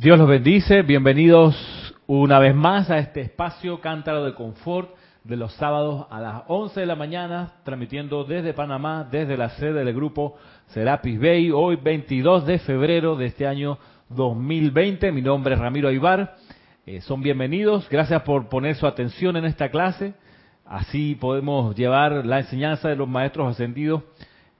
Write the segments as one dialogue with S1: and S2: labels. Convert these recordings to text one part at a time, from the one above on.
S1: Dios los bendice, bienvenidos una vez más a este espacio Cántaro de Confort de los sábados a las 11 de la mañana, transmitiendo desde Panamá, desde la sede del grupo Serapis Bay, hoy 22 de febrero de este año 2020. Mi nombre es Ramiro Aybar. Eh, son bienvenidos, gracias por poner su atención en esta clase. Así podemos llevar la enseñanza de los maestros ascendidos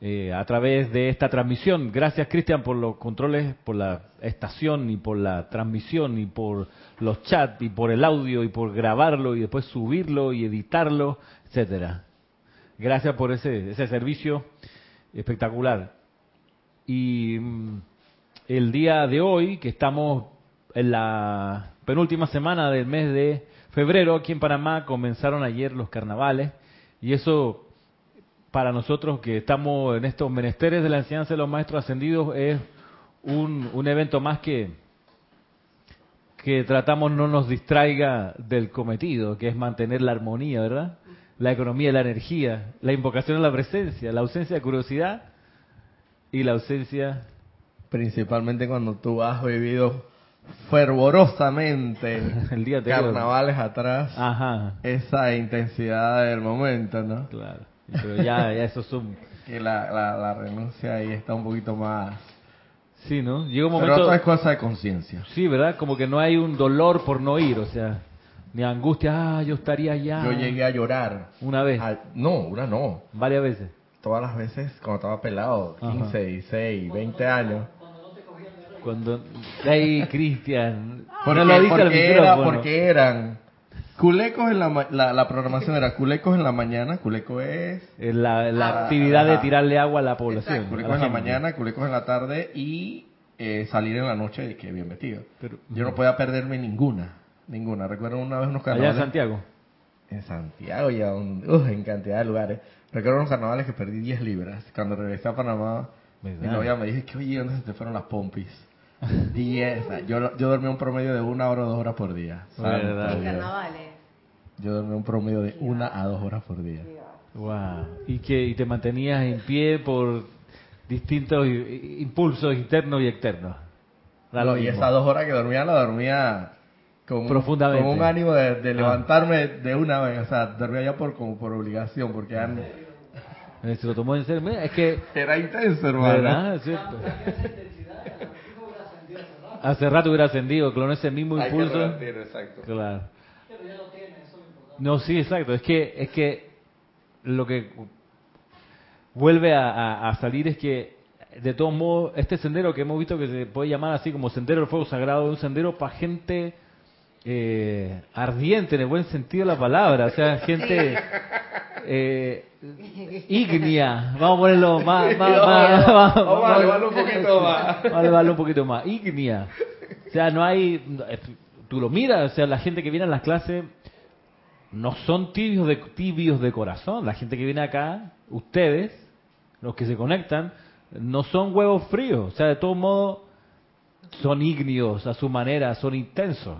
S1: eh, a través de esta transmisión. Gracias, Cristian, por los controles, por la estación y por la transmisión y por los chats y por el audio y por grabarlo y después subirlo y editarlo, etcétera. Gracias por ese, ese servicio espectacular. Y mm, el día de hoy, que estamos en la penúltima semana del mes de febrero, aquí en Panamá comenzaron ayer los carnavales y eso para nosotros que estamos en estos menesteres de la enseñanza de los maestros ascendidos es un, un evento más que, que tratamos no nos distraiga del cometido, que es mantener la armonía, ¿verdad? La economía la energía, la invocación a la presencia, la ausencia de curiosidad y la ausencia...
S2: Principalmente cuando tú has vivido fervorosamente
S1: el día de
S2: carnavales atrás,
S1: Ajá.
S2: esa intensidad del momento, ¿no?
S1: Claro. Pero ya, ya eso son...
S2: Que la, la, la renuncia ahí está un poquito más...
S1: Sí, ¿no? Llega un
S2: Pero
S1: momento...
S2: otra es cosa de conciencia.
S1: Sí, ¿verdad? Como que no hay un dolor por no ir, o sea, ni angustia, ah, yo estaría allá.
S2: Yo llegué a llorar.
S1: Una vez,
S2: Al- no, una no.
S1: varias veces.
S2: Todas las veces cuando estaba pelado,
S1: Ajá.
S2: 15, 16, 20 años.
S1: Cuando... Ay, Cristian.
S2: Porque,
S1: no lo dice al
S2: porque, era,
S1: micrófono.
S2: porque eran culecos en la, ma- la, la programación era culecos en la mañana, culeco es
S1: La, la
S2: Ah,
S1: actividad de tirarle agua a la población.
S2: Exacto, culecos
S1: la
S2: en la mañana, culecos en la tarde y eh, salir en la noche y que bien vestido.
S1: Pero-
S2: Yo no podía perderme ninguna, ninguna. Recuerdo una vez unos
S1: Allá
S2: carnavales
S1: en Santiago.
S2: en Santiago y aún, uf, en cantidad de lugares. Recuerdo unos carnavales que perdí 10 libras. Cuando regresé a Panamá, mi novia me dijo que, oye, ¿dónde se te fueron las pompis? 10. Yo, yo dormía un promedio de una hora o dos horas por día. Dios.
S3: carnavales.
S2: Yo dormía un promedio de una a dos horas por día.
S1: Wow. Y que y te mantenías en pie por distintos impulsos internos y externos.
S2: No, y esas dos horas que dormía, la dormía con,
S1: Profundamente.
S2: con un ánimo de, de
S1: Ah.
S2: levantarme de una vez. O sea, dormía ya por, como por obligación, porque ya no-
S1: Eh, Se lo tomó en serio. Mira, es que
S2: era intenso, hermano.
S1: ¿Verdad? Es cierto. Hace rato hubiera ascendido con ese mismo
S2: Hay que
S1: impulso.
S2: exacto.
S1: Claro. No, sí, exacto. Es que es que lo que vuelve a, a- a salir es que de todos modos este sendero que hemos visto que se puede llamar así como sendero del fuego sagrado es un sendero para gente eh, ardiente en el buen sentido de la palabra, o sea, gente eh, ígnea. Vamos a ponerlo más, más, más-
S2: vamos,
S1: más-
S2: vamos a elevarlo un poquito más.
S1: Vamos a elevarlo un poquito más. Ígnea. O sea, no hay. Tú lo miras, o sea, la gente que viene a las clases no son tibios de, tibios de corazón. La gente que viene acá, ustedes, los que se conectan, no son huevos fríos. O sea, de todo modo, son ígneos a su manera, son intensos.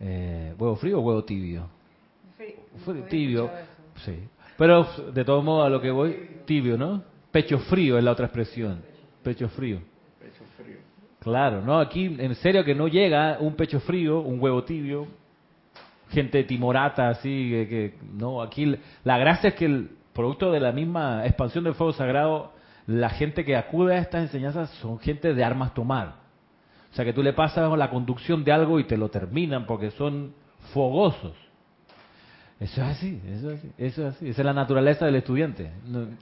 S1: Eh, ¿Huevo frío o huevo tibio? Tibio, sí. Pero de todo modo a lo que voy, tibio, ¿no? Pecho frío es la otra expresión. Pecho frío. Claro, ¿no? Aquí en serio que no llega un pecho frío, un huevo tibio, gente timorata así, que, que- no, aquí la gracia es que el producto de la misma expansión del fuego sagrado, la gente que acude a estas enseñanzas son gente de armas tomar. O sea que tú le pasas la conducción de algo y te lo terminan porque son fogosos. Eso es así, eso es así, eso es así. Esa es la naturaleza del estudiante.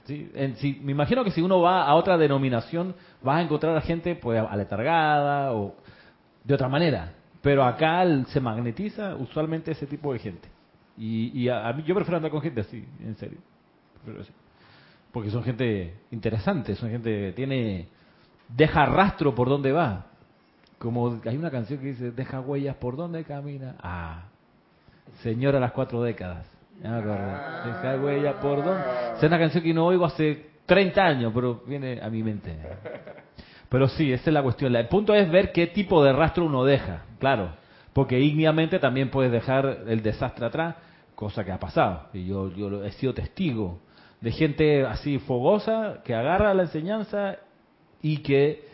S1: Sí, me imagino que si uno va a otra denominación, vas a encontrar a gente pues aletargada o de otra manera. Pero acá se magnetiza usualmente ese tipo de gente. Y, y a, a mí yo prefiero andar con gente así, en serio. Porque son gente interesante, son gente que tiene deja rastro por donde va. Como hay una canción que dice, deja huellas por donde camina. Ah, Señora las cuatro décadas. Deja huellas por donde... Es una canción que no oigo hace 30 años, pero viene a mi mente. Pero sí, esa es la cuestión. El punto es ver qué tipo de rastro uno deja, claro. Porque ígneamente también puedes dejar el desastre atrás, cosa que ha pasado. Y yo, yo he sido testigo de gente así fogosa que agarra la enseñanza y que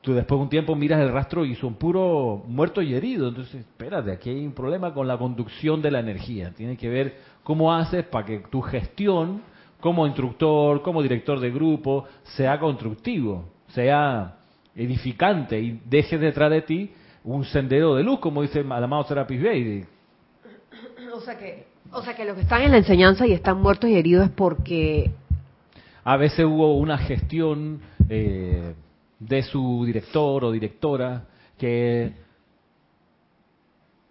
S1: tú después de un tiempo miras el rastro y son puros muertos y heridos. Entonces, espérate, aquí hay un problema con la conducción de la energía. Tiene que ver cómo haces para que tu gestión como instructor, como director de grupo, sea constructivo, sea edificante y deje detrás de ti un sendero de luz, como dice el amado Serapis Bey.
S3: O sea que, o sea que los que están en la enseñanza y están muertos y heridos es porque
S1: a veces hubo una gestión eh, de su director o directora que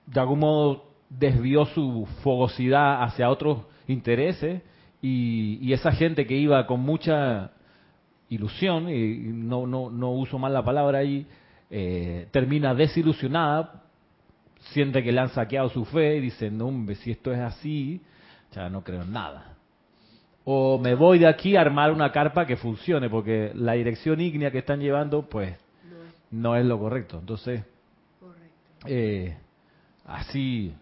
S1: de algún modo desvió su fogosidad hacia otros intereses y, esa gente que iba con mucha ilusión, y no, no, no uso mal la palabra ahí, eh, termina desilusionada, siente que le han saqueado su fe y dice, no, hombre, si esto es así, ya no creo en nada. O me voy de aquí a armar una carpa que funcione, porque la dirección ígnea que están llevando, pues, no es lo correcto. Entonces, eh, así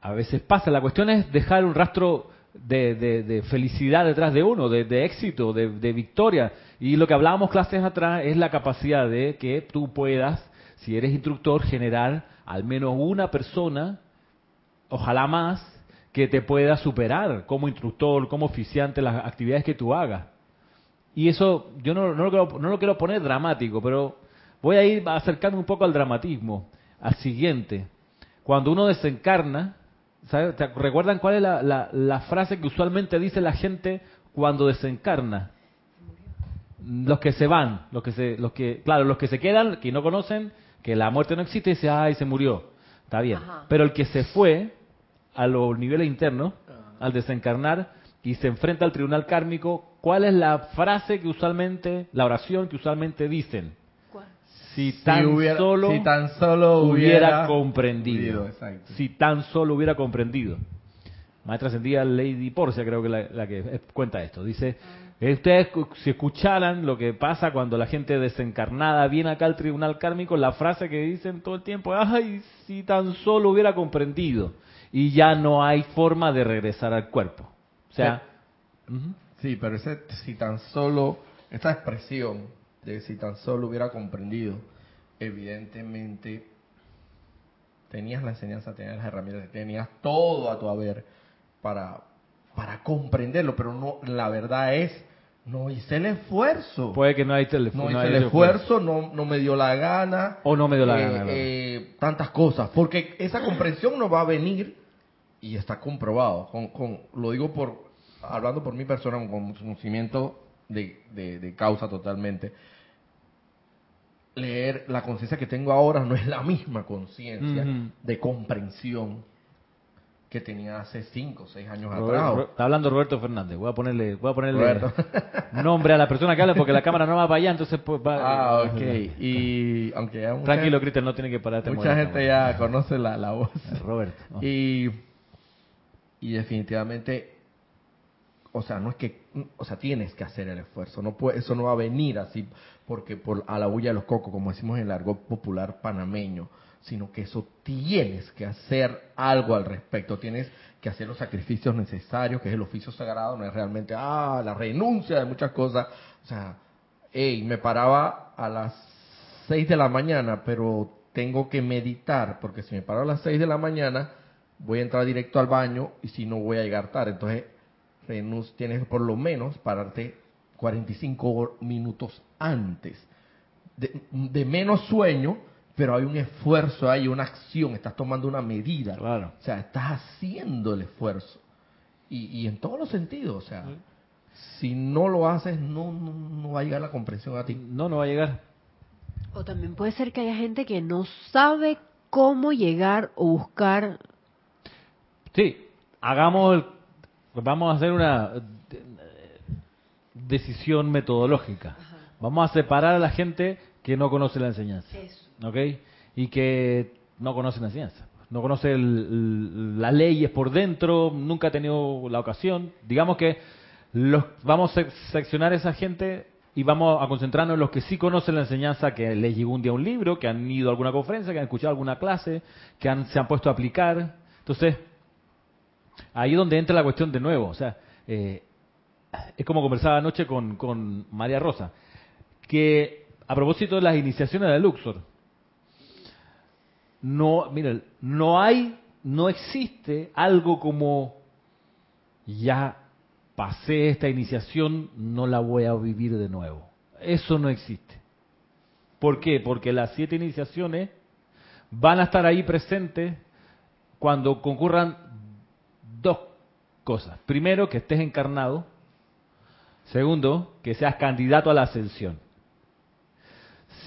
S1: a veces pasa. La cuestión es dejar un rastro de, felicidad detrás de uno, de, éxito, de, victoria. Y lo que hablábamos clases atrás es la capacidad de que tú puedas, si eres instructor, generar al menos una persona, ojalá más, que te pueda superar como instructor, como oficiante, las actividades que tú hagas. Y eso yo no, no, lo quiero, no lo quiero poner dramático, pero voy a ir acercando un poco al dramatismo, al siguiente. Cuando uno desencarna, ¿Te recuerdan cuál es la, la, frase que usualmente dice la gente cuando desencarna? Los que se van, los que se, los que, claro, los que se quedan, que no conocen que la muerte no existe, dice, ay, se murió. Está bien. Pero el que se fue a los niveles internos, ah. al desencarnar y se enfrenta al tribunal kármico, ¿cuál es la frase que usualmente, la oración que usualmente dicen? Si tan, solo,
S2: si tan solo hubiera,
S1: comprendido. Si tan solo hubiera comprendido. Maestra ascendida Lady Porcia creo que la, la que cuenta esto. Dice, ah. ustedes si escucharan lo que pasa cuando la gente desencarnada viene acá al tribunal kármico, la frase que dicen todo el tiempo, ay, si tan solo hubiera comprendido. Y ya no hay forma de regresar al cuerpo. O sea...
S2: Sí, pero ese si tan solo, esta expresión de si tan solo hubiera comprendido, evidentemente tenías la enseñanza, tenías las herramientas, tenías todo a tu haber para, para comprenderlo, pero no la verdad es no hice el esfuerzo.
S1: Puede que no, hay
S2: no, hice el esfuerzo, no, no me dio la gana.
S1: O no me dio la eh, gana.
S2: Eh, tantas cosas. Porque esa comprensión no va a venir y está comprobado. Con, con, lo digo por hablando por mi persona, con conocimiento de, causa totalmente. Leer la conciencia que tengo ahora no es la misma conciencia de comprensión que tenía hace cinco o seis años atrás.
S1: está hablando Roberto Fernández. Voy a ponerle, voy a ponerle nombre a la persona que habla porque la cámara no va para allá, entonces pues va.
S2: Ah, ok. Y aunque
S1: Tranquilo, Cristian, no tiene que parar.
S2: Mucha gente ya conoce la, la voz.
S1: Roberto.
S2: Y, y definitivamente o sea, no es que, o sea, tienes que hacer el esfuerzo, no puede, eso no va a venir así porque por a la bulla de los cocos, como decimos en el argot popular panameño, sino que eso tienes que hacer algo al respecto, tienes que hacer los sacrificios necesarios, que es el oficio sagrado, no es realmente, ah, la renuncia de muchas cosas, o sea, hey, me paraba a las seis de la mañana, pero tengo que meditar, porque si me paro a las seis de la mañana, voy a entrar directo al baño y si no voy a llegar tarde, entonces tienes por lo menos pararte 45 minutos antes. De, menos sueño, pero hay un esfuerzo, hay una acción, estás tomando una medida.
S1: Claro.
S2: O sea, estás haciendo el esfuerzo. Y, en todos los sentidos, o sea, si no lo haces, no, no, no va a llegar la comprensión a ti.
S1: No, no va a llegar.
S3: O también puede ser que haya gente que no sabe cómo llegar o buscar.
S1: Sí, hagamos el vamos a hacer una decisión metodológica. Vamos a separar a la gente que no conoce la enseñanza. ¿Ok? Y que no conoce la enseñanza. No conoce las leyes por dentro, nunca ha tenido la ocasión. Digamos que los, vamos a seccionar a esa gente y vamos a concentrarnos en los que sí conocen la enseñanza, que les llegó un día un libro, que han ido a alguna conferencia, que han escuchado alguna clase, que han, se han puesto a aplicar. Entonces, ahí es donde entra la cuestión de nuevo. O sea, eh, es como conversaba anoche con, con María Rosa, que a propósito de las iniciaciones de Luxor, no, miren, no hay, no existe algo como ya pasé esta iniciación, no la voy a vivir de nuevo. Eso no existe. ¿Por qué? Porque las siete iniciaciones van a estar ahí presentes cuando concurran dos cosas. Primero, que estés encarnado. Segundo, que seas candidato a la ascensión.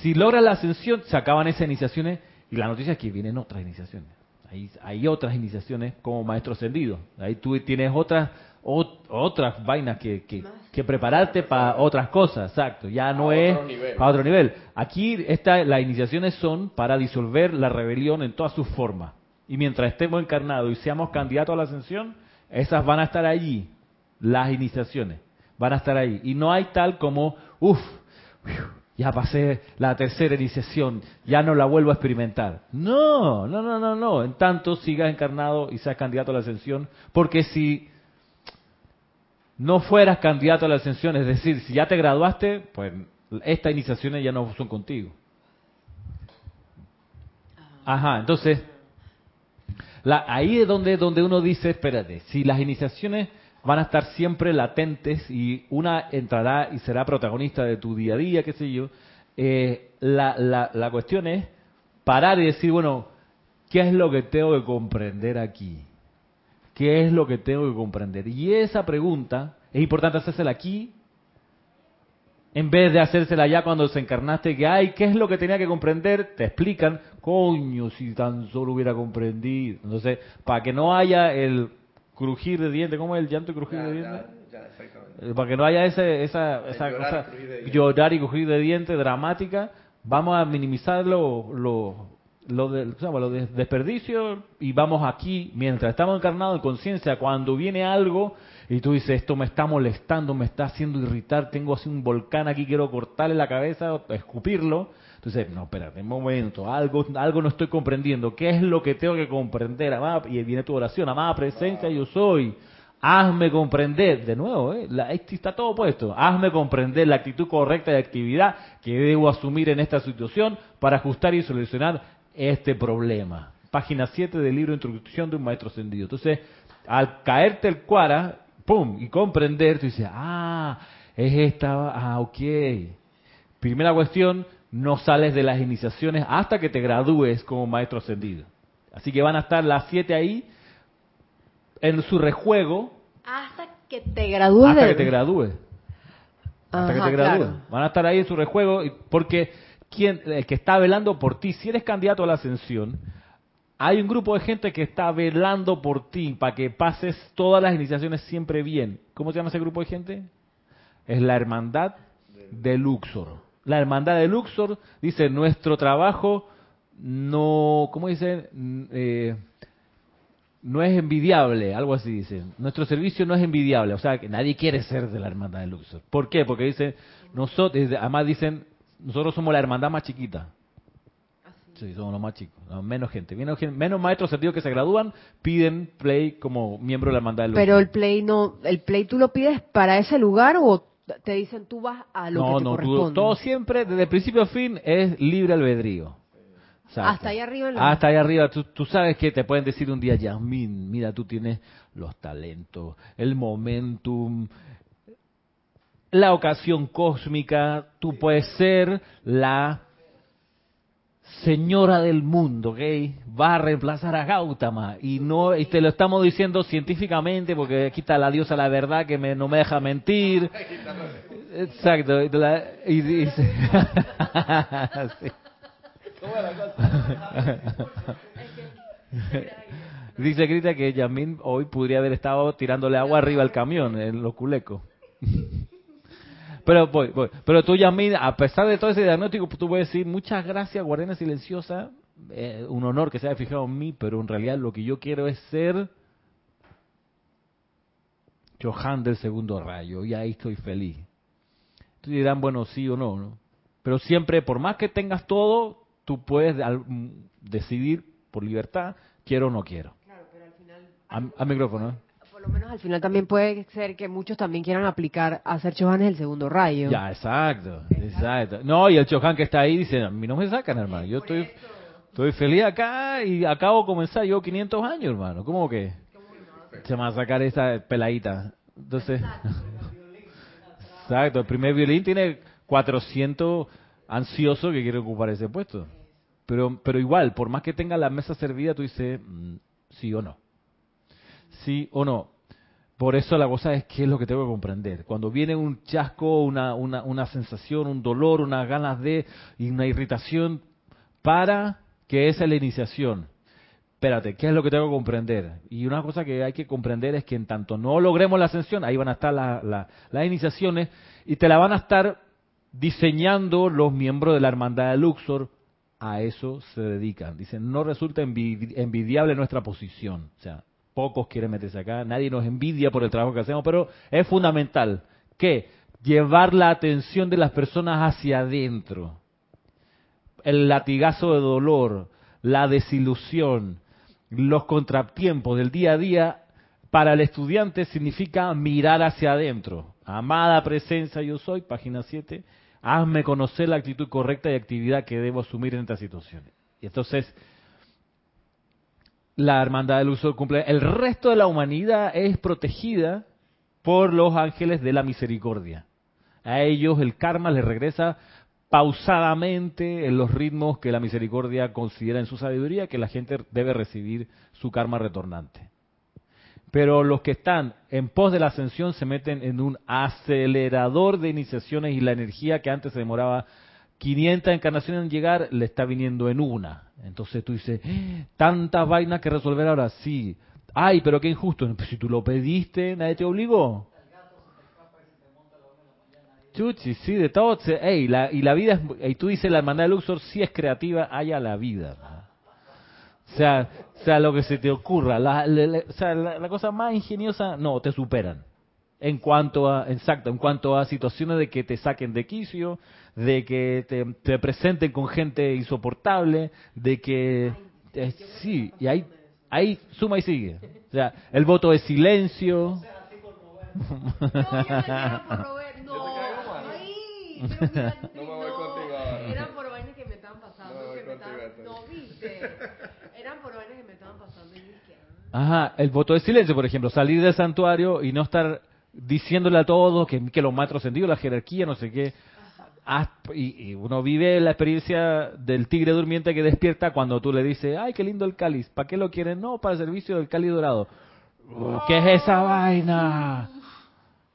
S1: Si logras la ascensión, se acaban esas iniciaciones y la noticia es que vienen otras iniciaciones. Hay, hay otras iniciaciones como maestro ascendido. Ahí tú tienes otras otras vainas que, que, prepararte para otras cosas, exacto. Ya no es a otro nivel. Aquí esta, las iniciaciones son para disolver la rebelión en todas sus formas. Y mientras estemos encarnados y seamos candidatos a la ascensión, esas van a estar allí, las iniciaciones, van a estar ahí. Y no hay tal como, uff, ya pasé la tercera iniciación, ya no la vuelvo a experimentar. No, no, no, no, no. En tanto sigas encarnado y seas candidato a la ascensión, porque si no fueras candidato a la ascensión, es decir, si ya te graduaste, pues estas iniciaciones ya no son contigo. Ajá, entonces, ahí es donde, donde uno dice, espérate, si las iniciaciones van a estar siempre latentes y una entrará y será protagonista de tu día a día, qué sé yo, eh, la, la, la cuestión es parar y decir, bueno, ¿qué es lo que tengo que comprender aquí? ¿Qué es lo que tengo que comprender? Y esa pregunta es importante hacérsela aquí, en vez de hacérsela ya cuando se encarnaste, que, ay, ¿qué es lo que tenía que comprender? Te explican, coño, si tan solo hubiera comprendido. Entonces, para que no haya el crujir de dientes, ¿cómo es el llanto y crujir de dientes? Eh, para que no haya ese, esa, esa cosa, llorar y crujir de dientes dramática, vamos a minimizar lo, lo de, lo de desperdicio y vamos aquí, mientras estamos encarnados en conciencia, cuando viene algo y tú dices, esto me está molestando, me está haciendo irritar, tengo así un volcán aquí, quiero cortarle la cabeza, escupirlo. Entonces, no, espérate, un momento, algo, algo no estoy comprendiendo. ¿Qué es lo que tengo que comprender? Amada, y viene tu oración, amada presencia, yo soy. Hazme comprender, de nuevo, ¿eh? La, está todo puesto. Hazme comprender la actitud correcta de actividad que debo asumir en esta situación para ajustar y solucionar este problema. Página 7 del libro Introducción de un Maestro Ascendido. Entonces, al caerte el cuara, ¡pum! y comprender, tú dices, ah, es esta, ah, ok. Primera cuestión, no sales de las iniciaciones hasta que te gradúes como Maestro Ascendido. Así que van a estar las siete ahí en su rejuego.
S3: Hasta que te gradúes.
S1: Hasta que te gradúes. Hasta que te gradúes. Van a estar ahí en su rejuego porque quien, el que está velando por ti, si eres candidato a la ascensión, hay un grupo de gente que está velando por ti para que pases todas las iniciaciones siempre bien. ¿Cómo se llama ese grupo de gente? Es la hermandad de Luxor. La hermandad de Luxor dice, nuestro trabajo no, ¿cómo dice? Eh, no es envidiable, algo así dicen. Nuestro servicio no es envidiable, o sea, que nadie quiere ser de la hermandad de Luxor. ¿Por qué? Porque dice, nosotros, además dicen, nosotros somos la hermandad más chiquita. Sí, somos los más chicos, menos gente, menos, menos maestros sentidos que se gradúan piden play como miembro de la hermandad del
S3: Pero el play no, el play tú lo pides para ese lugar o te dicen tú vas a lo que te no, corresponde. No,
S1: todo siempre desde principio a fin es libre albedrío.
S3: Hasta ahí arriba.
S1: Hasta ahí arriba. Tú, tú, sabes que te pueden decir un día, Yasmin, mira, tú tienes los talentos, el momentum, la ocasión cósmica, tú puedes ser la señora del mundo, ¿ok? Va a reemplazar a Gautama y no y te lo estamos diciendo científicamente porque aquí está la diosa la verdad que me, no me deja mentir. Exacto. Y, dice, dice Grita que Yamin hoy podría haber estado tirándole agua arriba al camión en los culecos. Pero voy, voy. Pero tú, Yasmin, a pesar de todo ese diagnóstico, tú puedes decir, muchas gracias, guardiana silenciosa, eh, un honor que se haya fijado en mí, pero en realidad lo que yo quiero es ser Johan del segundo rayo, y ahí estoy feliz. Tú dirán, bueno, sí o no, ¿no? Pero siempre, por más que tengas todo, tú puedes decidir por libertad, quiero o no quiero. Claro, pero al final... Al micrófono, ¿eh?
S3: Lo menos al final también puede ser que muchos también quieran aplicar a hacer chohanes el segundo rayo.
S1: Ya, exacto, exacto. No, y el chohan que está ahí dice, a mí no me sacan, hermano. Yo estoy, estoy feliz acá y acabo de comenzar yo 500 años, hermano. ¿Cómo que? Se me va a sacar esa peladita. Entonces, exacto, el primer violín tiene 400 ansiosos que quieren ocupar ese puesto. Pero, pero igual, por más que tenga la mesa servida, tú dices, mm, sí o no. Sí o no. Por eso la cosa es qué es lo que tengo que comprender. Cuando viene un chasco, una, una, sensación, un dolor, unas ganas de, una irritación, para que esa es la iniciación. Espérate, ¿qué es lo que tengo que comprender? Y una cosa que hay que comprender es que en tanto no logremos la ascensión, ahí van a estar las iniciaciones y te la van a estar diseñando los miembros de la hermandad de Luxor. A eso se dedican. Dicen, no resulta envidiable nuestra posición. O sea, pocos quieren meterse acá, nadie nos envidia por el trabajo que hacemos, pero es fundamental que llevar la atención de las personas hacia adentro. El latigazo de dolor, la desilusión, los contratiempos del día a día, para el estudiante significa mirar hacia adentro. Amada presencia yo soy, página 7, hazme conocer la actitud correcta y actividad que debo asumir en estas situaciones. Y entonces, la hermandad del uso cumple. El resto de la humanidad es protegida por los ángeles de la misericordia. A ellos el karma les regresa pausadamente en los ritmos que la misericordia considera en su sabiduría que la gente debe recibir su karma retornante. Pero los que están en pos de la ascensión se meten en un acelerador de iniciaciones y la energía que antes se demoraba 500 encarnaciones en llegar, le está viniendo en una. Entonces tú dices, ¡Ah! tantas vainas que resolver ahora, sí. Ay, pero qué injusto. Pues si tú lo pediste, nadie te obligó. Chuchi, sí, de todo. Ey, la, y la vida, es, y tú dices, la hermandad de Luxor sí es creativa, haya la vida. O sea, sea, lo que se te ocurra. La, o sea, la cosa más ingeniosa, no, te superan en cuanto a, exacto, en cuanto a situaciones de que te saquen de quicio, de que te, presenten con gente insoportable, de que eh, sí, y ahí, ahí suma y sigue. O sea, el voto de silencio.
S3: No, no, no me voy contigo Eran por vainas que me estaban pasando. No, viste. Eran por vainas que me estaban pasando.
S1: Ajá, el voto de silencio, por ejemplo, salir del santuario y no estar diciéndole a todos que, que los maestros sentidos, la jerarquía, no sé qué. Y, uno vive la experiencia del tigre durmiente que despierta cuando tú le dices, ay, qué lindo el cáliz, ¿para qué lo quieren? No, para el servicio del cáliz dorado. ¿Qué es esa vaina?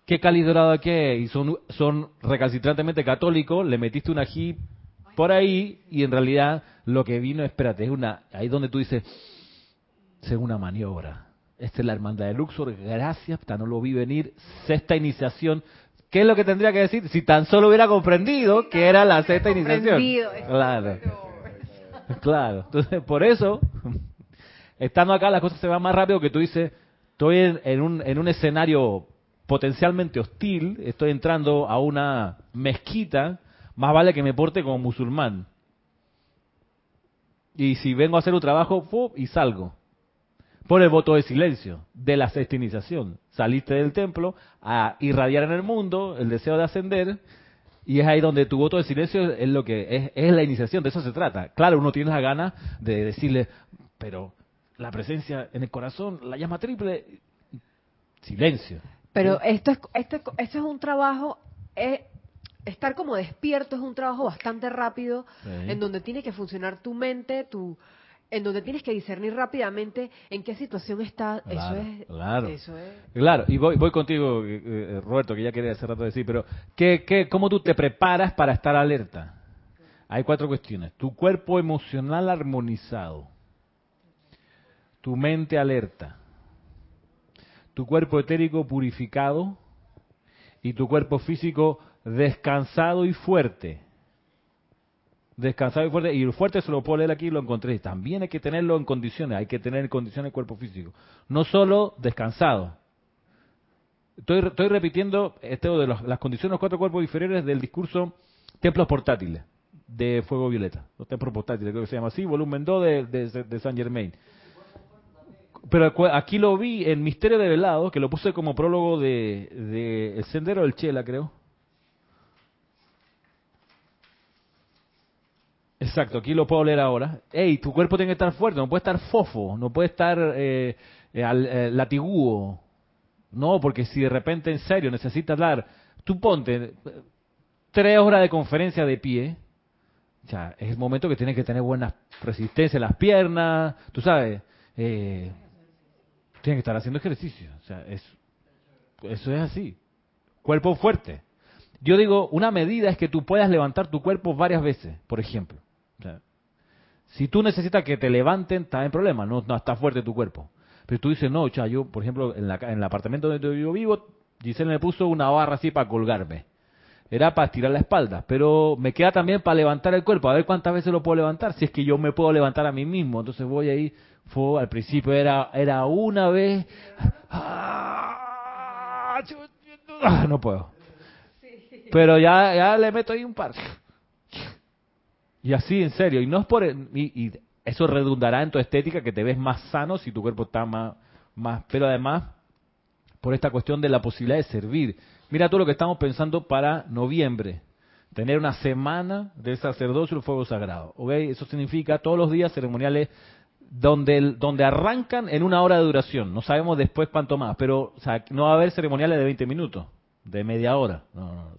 S1: ¿Qué cáliz dorado qué? Y son, son recalcitrantemente católicos, le metiste un ají por ahí y en realidad lo que vino, espérate, es una, ahí donde tú dices, es una maniobra esta es la hermandad de Luxor, gracias, no lo vi venir, sexta iniciación. ¿Qué es lo que tendría que decir? Si tan solo hubiera comprendido que era la sexta iniciación. Claro. Claro. Entonces, por eso, estando acá las cosas se van más rápido que tú dices, estoy en, un, en un escenario potencialmente hostil, estoy entrando a una mezquita, más vale que me porte como musulmán. Y si vengo a hacer un trabajo, y salgo por el voto de silencio de la sexta iniciación. Saliste del templo a irradiar en el mundo el deseo de ascender y es ahí donde tu voto de silencio es lo que es, la iniciación, de eso se trata. Claro, uno tiene la gana de decirle, pero la presencia en el corazón, la llama triple, silencio.
S3: Pero esto es, esto, esto es un trabajo, es, estar como despierto es un trabajo bastante rápido, en donde tiene que funcionar tu mente, tu en donde tienes que discernir rápidamente en qué situación está. eso es.
S1: Claro. Claro, y voy, voy contigo, eh, eh, Roberto, que ya quería hace rato decir, pero ¿qué, qué, ¿cómo tú te preparas para estar alerta? Hay cuatro cuestiones. Tu cuerpo emocional armonizado. Tu mente alerta. Tu cuerpo etérico purificado. Y tu cuerpo físico descansado y fuerte descansado y fuerte. Y el fuerte se lo puedo leer aquí, lo encontré. También hay que tenerlo en condiciones, hay que tener en condiciones el cuerpo físico. No solo descansado. Estoy, estoy repitiendo esto de las condiciones de los cuatro cuerpos inferiores del discurso Templos Portátiles de Fuego Violeta. Los templos portátiles, creo que se llama así, volumen 2 de, de, San Germain. pero aquí lo vi en Misterio de Velado, que lo puse como prólogo de, de El Sendero del Chela, creo. Exacto, aquí lo puedo leer ahora. Ey, tu cuerpo tiene que estar fuerte, no puede estar fofo, no puede estar eh, eh, eh latigúo. No, porque si de repente en serio necesitas dar, tú ponte tres horas de conferencia de pie, sea, es el momento que tienes que tener buena resistencia en las piernas, tú sabes, eh, tienes que estar haciendo ejercicio, o sea, es, eso es así. Cuerpo fuerte. Yo digo, una medida es que tú puedas levantar tu cuerpo varias veces, por ejemplo. Si tú necesitas que te levanten, está en problema, no, no está fuerte tu cuerpo. Pero tú dices, no, o yo, por ejemplo, en, la, en el apartamento donde yo vivo, Giselle me puso una barra así para colgarme. Era para estirar la espalda, pero me queda también para levantar el cuerpo, a ver cuántas veces lo puedo levantar, si es que yo me puedo levantar a mí mismo. Entonces voy ahí, fue, al principio era, era una vez, ah, no puedo. Pero ya, ya le meto ahí un par. Y así, en serio, y no es por... Y, eso redundará en tu estética que te ves más sano si tu cuerpo está más... más pero además, por esta cuestión de la posibilidad de servir. Mira todo lo que estamos pensando para noviembre. Tener una semana de sacerdocio y el fuego sagrado. ¿okay? Eso significa todos los días ceremoniales donde, donde arrancan en una hora de duración. No sabemos después cuánto más, pero o sea, no va a haber ceremoniales de 20 minutos, de media hora. Vamos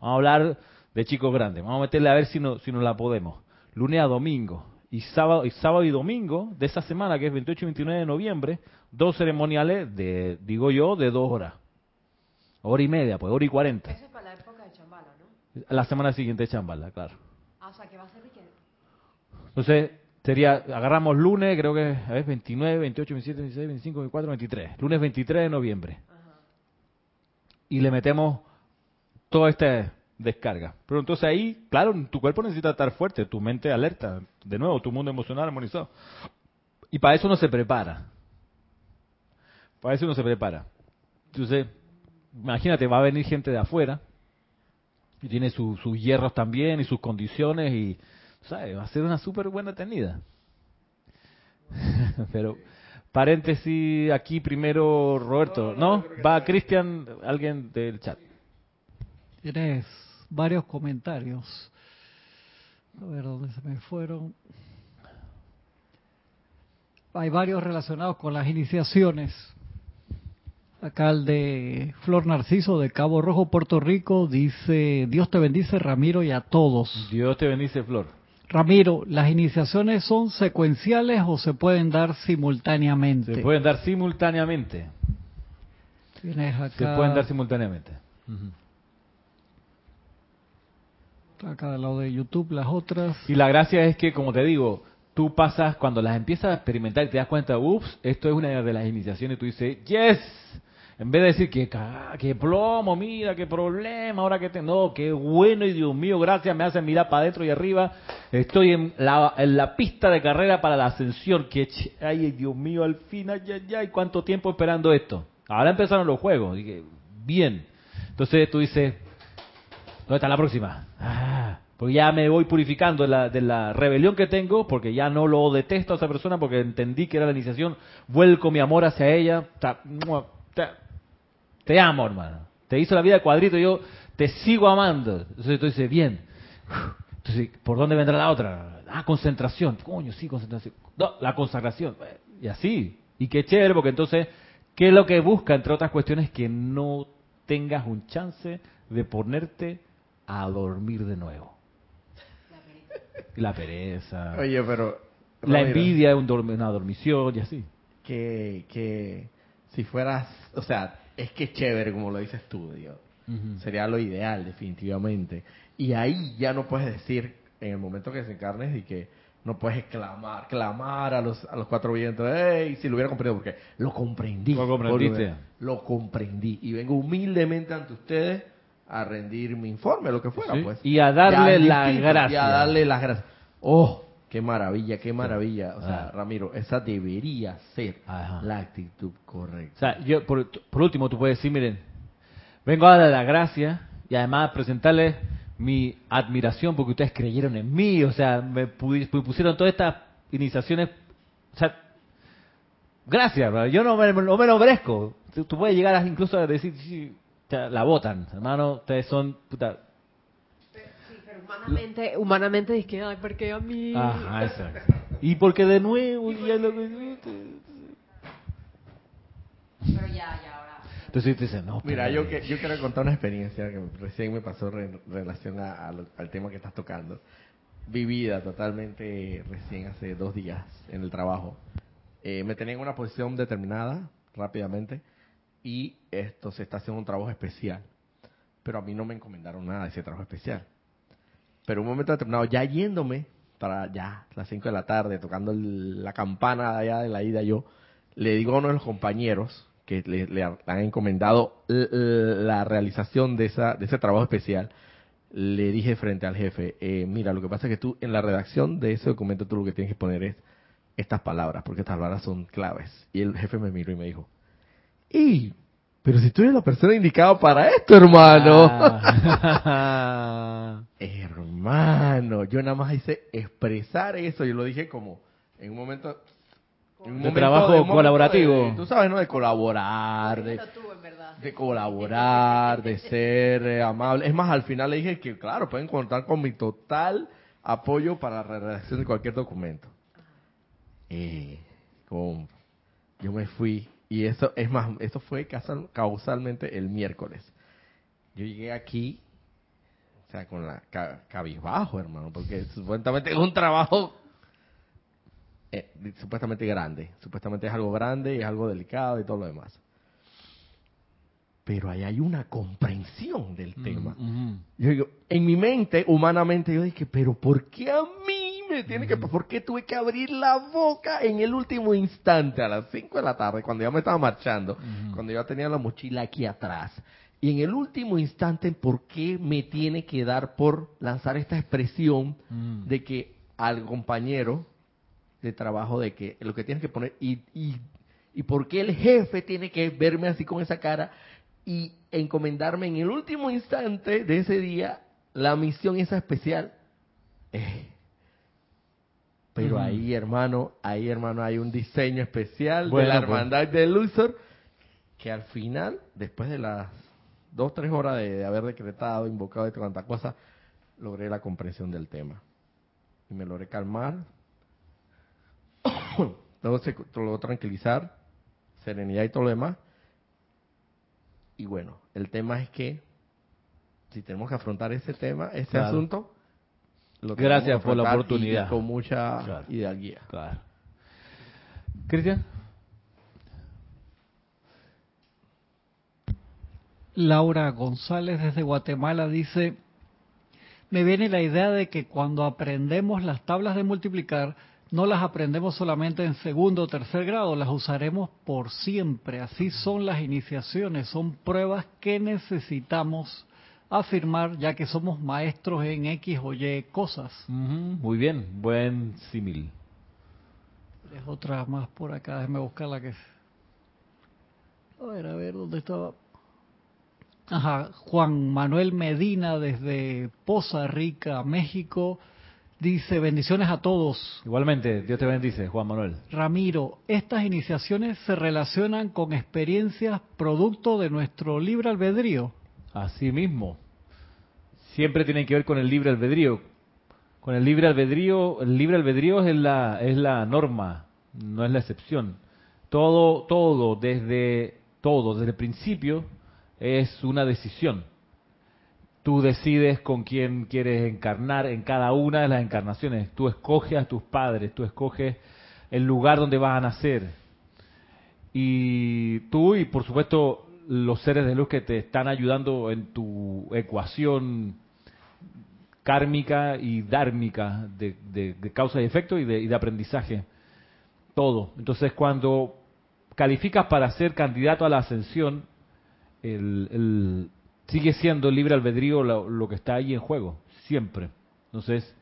S1: a hablar de chicos grandes. Vamos a meterle a ver si, no, si nos la podemos. Lunes a domingo. Y sábado, y sábado y domingo de esa semana, que es 28 y 29 de noviembre, dos ceremoniales de, digo yo, de dos horas. Hora y media, pues, hora y cuarenta.
S3: Eso es para la época de Chambala, ¿no?
S1: La semana siguiente de Chambala, claro.
S3: Ah, o sea, que va a ser que...
S1: Entonces, sería, agarramos lunes, creo que es 29, 28, 27, 26, 25, 24, 23. Lunes 23 de noviembre. Ajá. Y le metemos toda esta descarga. Pero entonces ahí, claro, tu cuerpo necesita estar fuerte, tu mente alerta, de nuevo, tu mundo emocional armonizado. Y para eso uno se prepara. Para eso uno se prepara. Entonces, imagínate, va a venir gente de afuera y tiene sus hierros también y sus condiciones y, ¿sabes? Va a ser una súper buena tenida. Pero, paréntesis aquí primero, Roberto, ¿no? Va Cristian, alguien del chat.
S4: Tienes varios comentarios. A ver dónde se me fueron. Hay varios relacionados con las iniciaciones. Acá el de Flor Narciso de Cabo Rojo, Puerto Rico, dice, Dios te bendice Ramiro y a todos.
S1: Dios te bendice Flor.
S4: Ramiro, ¿las iniciaciones son secuenciales o se pueden dar simultáneamente?
S1: Se pueden dar simultáneamente. Se pueden dar simultáneamente.
S4: Lado de YouTube, las otras.
S1: Y la gracia es que, como te digo, tú pasas, cuando las empiezas a experimentar y te das cuenta, ups, esto es una de las iniciaciones, tú dices, yes, en vez de decir que qué plomo, mira, qué problema, ahora que te... No, qué bueno y Dios mío, gracias, me hacen mirar para adentro y arriba. Estoy en la, en la pista de carrera para la ascensión. Que, ay, Dios mío, al final, ya, ya, ¿y cuánto tiempo esperando esto? Ahora empezaron los juegos. Bien. Entonces tú dices, ¿dónde está la próxima? Ah, porque ya me voy purificando de la, rebelión que tengo, porque ya no lo detesto a esa persona, porque entendí que era la iniciación, vuelco mi amor hacia ella. Te amo, hermano. Te hizo la vida de cuadrito, yo te sigo amando. Entonces tú dices, bien. Entonces, ¿por dónde vendrá la otra? Ah, concentración. Coño, sí, concentración. No, la consagración. Y así. Y qué chévere, porque entonces, ¿qué es lo que busca, entre otras cuestiones? Que no tengas un chance de ponerte a dormir de nuevo. La pereza.
S2: Oye, pero...
S1: La envidia, un una dormición y así.
S2: Que, que si fueras, o sea, es que es chévere, como lo dices tú, Dios. Sería lo ideal, definitivamente. Y ahí ya no puedes decir, en el momento que se encarnes, y que no puedes clamar, clamar a los, a los cuatro vientos, hey, si lo hubiera comprendido, porque lo comprendí.
S1: Lo comprendiste.
S2: Lo comprendí. Y vengo humildemente ante ustedes a rendir mi informe, lo que fuera, pues.
S1: Y a darle las gracias.
S2: Y a darle las gracias. Oh, Qué maravilla, qué maravilla. O sea, Ramiro, esa debería ser la actitud correcta.
S1: O sea, yo, por, último, tú puedes decir, miren, vengo a darle la gracia y además a presentarles mi admiración porque ustedes creyeron en mí, o sea, me pusieron todas estas iniciaciones, o sea, gracias, yo no me, no me lo merezco. Tú, puedes llegar incluso a decir, sí, la votan, hermano, ustedes son puta.
S3: Sí, pero humanamente, humanamente dices que, ay, ¿por qué a mí?
S1: Ajá, exacto. Y porque de nuevo, ya lo que...
S3: Pero ya, ya, ahora.
S1: Entonces dices, no.
S2: Mira, yo, que, yo quiero contar una experiencia que recién me pasó en relación al tema que estás tocando. Vivida totalmente recién hace dos días en el trabajo. Eh, me tenía en una posición determinada rápidamente y esto se está haciendo un trabajo especial. Pero a mí no me encomendaron nada de ese trabajo especial. Pero un momento determinado, ya yéndome para ya las 5 de la tarde, tocando la campana allá de la ida, yo le digo a uno de los compañeros que le, han encomendado la realización de, esa, de ese trabajo especial, le dije frente al jefe, eh, mira, lo que pasa es que tú en la redacción de ese documento tú lo que tienes que poner es estas palabras, porque estas palabras son claves. Y el jefe me miró y me dijo, y, pero si tú eres la persona indicada para esto, hermano. Ah. hermano, yo nada más hice expresar eso, yo lo dije como en un momento...
S1: En un trabajo colaborativo.
S2: tú sabes, ¿no? De colaborar, de, de colaborar, de ser eh, amable. Es más, al final le dije que, claro, pueden contar con mi total apoyo para la redacción de cualquier documento. Eh, yo me fui y eso es más, eso fue causalmente el miércoles. Yo llegué aquí, o sea, con la cabizbajo, hermano, porque supuestamente es un trabajo eh, supuestamente grande, supuestamente es algo grande y es algo delicado y todo lo demás. Pero ahí hay una comprensión del mm, tema. Yo digo, en mi mente, humanamente, yo dije, pero ¿por qué a mí? Me tiene que, ¿por qué tuve que abrir la boca en el último instante, a las 5 de la tarde, cuando ya me estaba marchando, cuando ya tenía la mochila aquí atrás? Y en el último instante, ¿por qué me tiene que dar por lanzar esta expresión de que al compañero de trabajo, de que lo que tienes que poner, y, y, y por qué el jefe tiene que verme así con esa cara y encomendarme en el último instante de ese día la misión esa especial? Eh, pero ahí, hermano, ahí, hermano, hay un diseño especial de la pues. hermandad de Luthor que al final, después de las dos, tres horas de, haber decretado, invocado y tanta cosa, logré la comprensión del tema. Y me logré calmar, logró tranquilizar, serenidad y todo lo demás. Y bueno, el tema es que si tenemos que afrontar ese tema, ese asunto,
S1: Gracias por la oportunidad.
S2: con mucha claro. guía.
S1: Claro. Cristian.
S4: Laura González desde Guatemala dice, me viene la idea de que cuando aprendemos las tablas de multiplicar, no las aprendemos solamente en segundo o tercer grado, las usaremos por siempre. Así son las iniciaciones, son pruebas que necesitamos afirmar ya que somos maestros en X o Y cosas.
S1: muy bien, buen símil.
S4: Es otra más por acá, déjame buscar la que... A ver, a ver, ¿dónde estaba? Ajá, Juan Manuel Medina desde Poza Rica, México, dice bendiciones a todos.
S1: Igualmente, Dios te bendice, Juan Manuel.
S4: Ramiro, estas iniciaciones se relacionan con experiencias producto de nuestro libre albedrío.
S1: Así mismo. Siempre tiene que ver con el libre albedrío. Con el libre albedrío, el libre albedrío es la, es la norma, no es la excepción. Todo, todo, desde todo, desde el principio, es una decisión. Tú decides con quién quieres encarnar en cada una de las encarnaciones. Tú escoges a tus padres, tú escoges el lugar donde vas a nacer. Y tú, y por supuesto, los seres de luz que te están ayudando en tu ecuación kármica y dármica de, causa y efecto y de, aprendizaje. Todo. Entonces, cuando calificas para ser candidato a la ascensión, el, sigue siendo libre albedrío lo, que está ahí en juego, siempre. Entonces,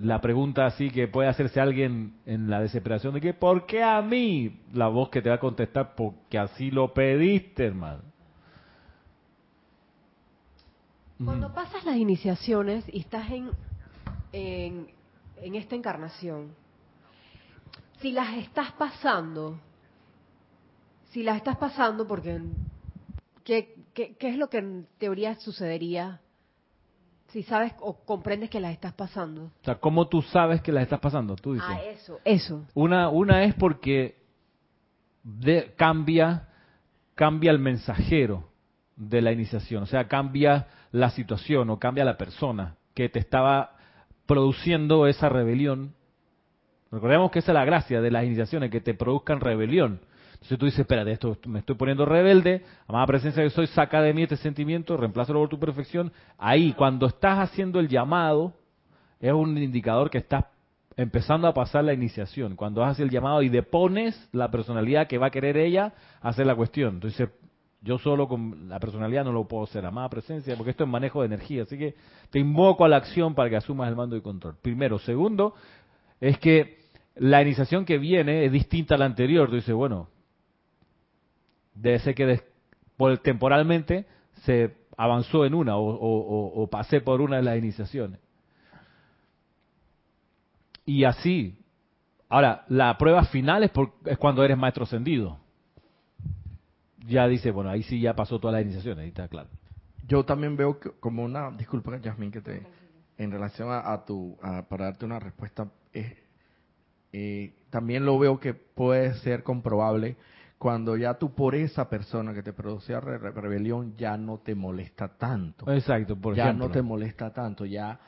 S1: la pregunta así que puede hacerse alguien en la desesperación de que, ¿por qué a mí? La voz que te va a contestar, porque así lo pediste, hermano.
S3: Cuando pasas las iniciaciones y estás en, en, esta encarnación, si las estás pasando, si la estás pasando, porque ¿qué, qué, qué es lo que en teoría sucedería si sabes o comprendes que las estás pasando?
S1: O sea, ¿cómo tú sabes que las estás pasando? Tú dices.
S3: Ah, eso, eso.
S1: Una, una es porque de, cambia, cambia el mensajero de la iniciación, o sea, cambia la situación o cambia la persona que te estaba produciendo esa rebelión. Recordemos que esa es la gracia de las iniciaciones, que te produzcan rebelión. Entonces tú dices, espérate, esto me estoy poniendo rebelde, amada presencia de soy, saca de mí este sentimiento, reemplázalo por tu perfección. Ahí, cuando estás haciendo el llamado, es un indicador que estás empezando a pasar la iniciación. Cuando haces el llamado y depones la personalidad que va a querer ella hacer la cuestión. Entonces, yo solo con la personalidad no lo puedo hacer, amada presencia, porque esto es manejo de energía. Así que te invoco a la acción para que asumas el mando y control. Primero. Segundo, es que la iniciación que viene es distinta a la anterior. Tú dices, bueno, debe ser que por, temporalmente se avanzó en una o, pasé por una de las iniciaciones. Y así. Ahora, la prueba final es, es cuando eres maestro ascendido. Ya dice, bueno, ahí sí ya pasó toda la iniciación, ahí está claro.
S2: Yo también veo como una, disculpa, Yasmin, que te, en relación a, tu, para darte una respuesta, eh, también lo veo que puede ser comprobable cuando ya tú por esa persona que te producía rebelión ya no te molesta tanto.
S1: Exacto, por
S2: ya
S1: ejemplo.
S2: no te molesta tanto, ya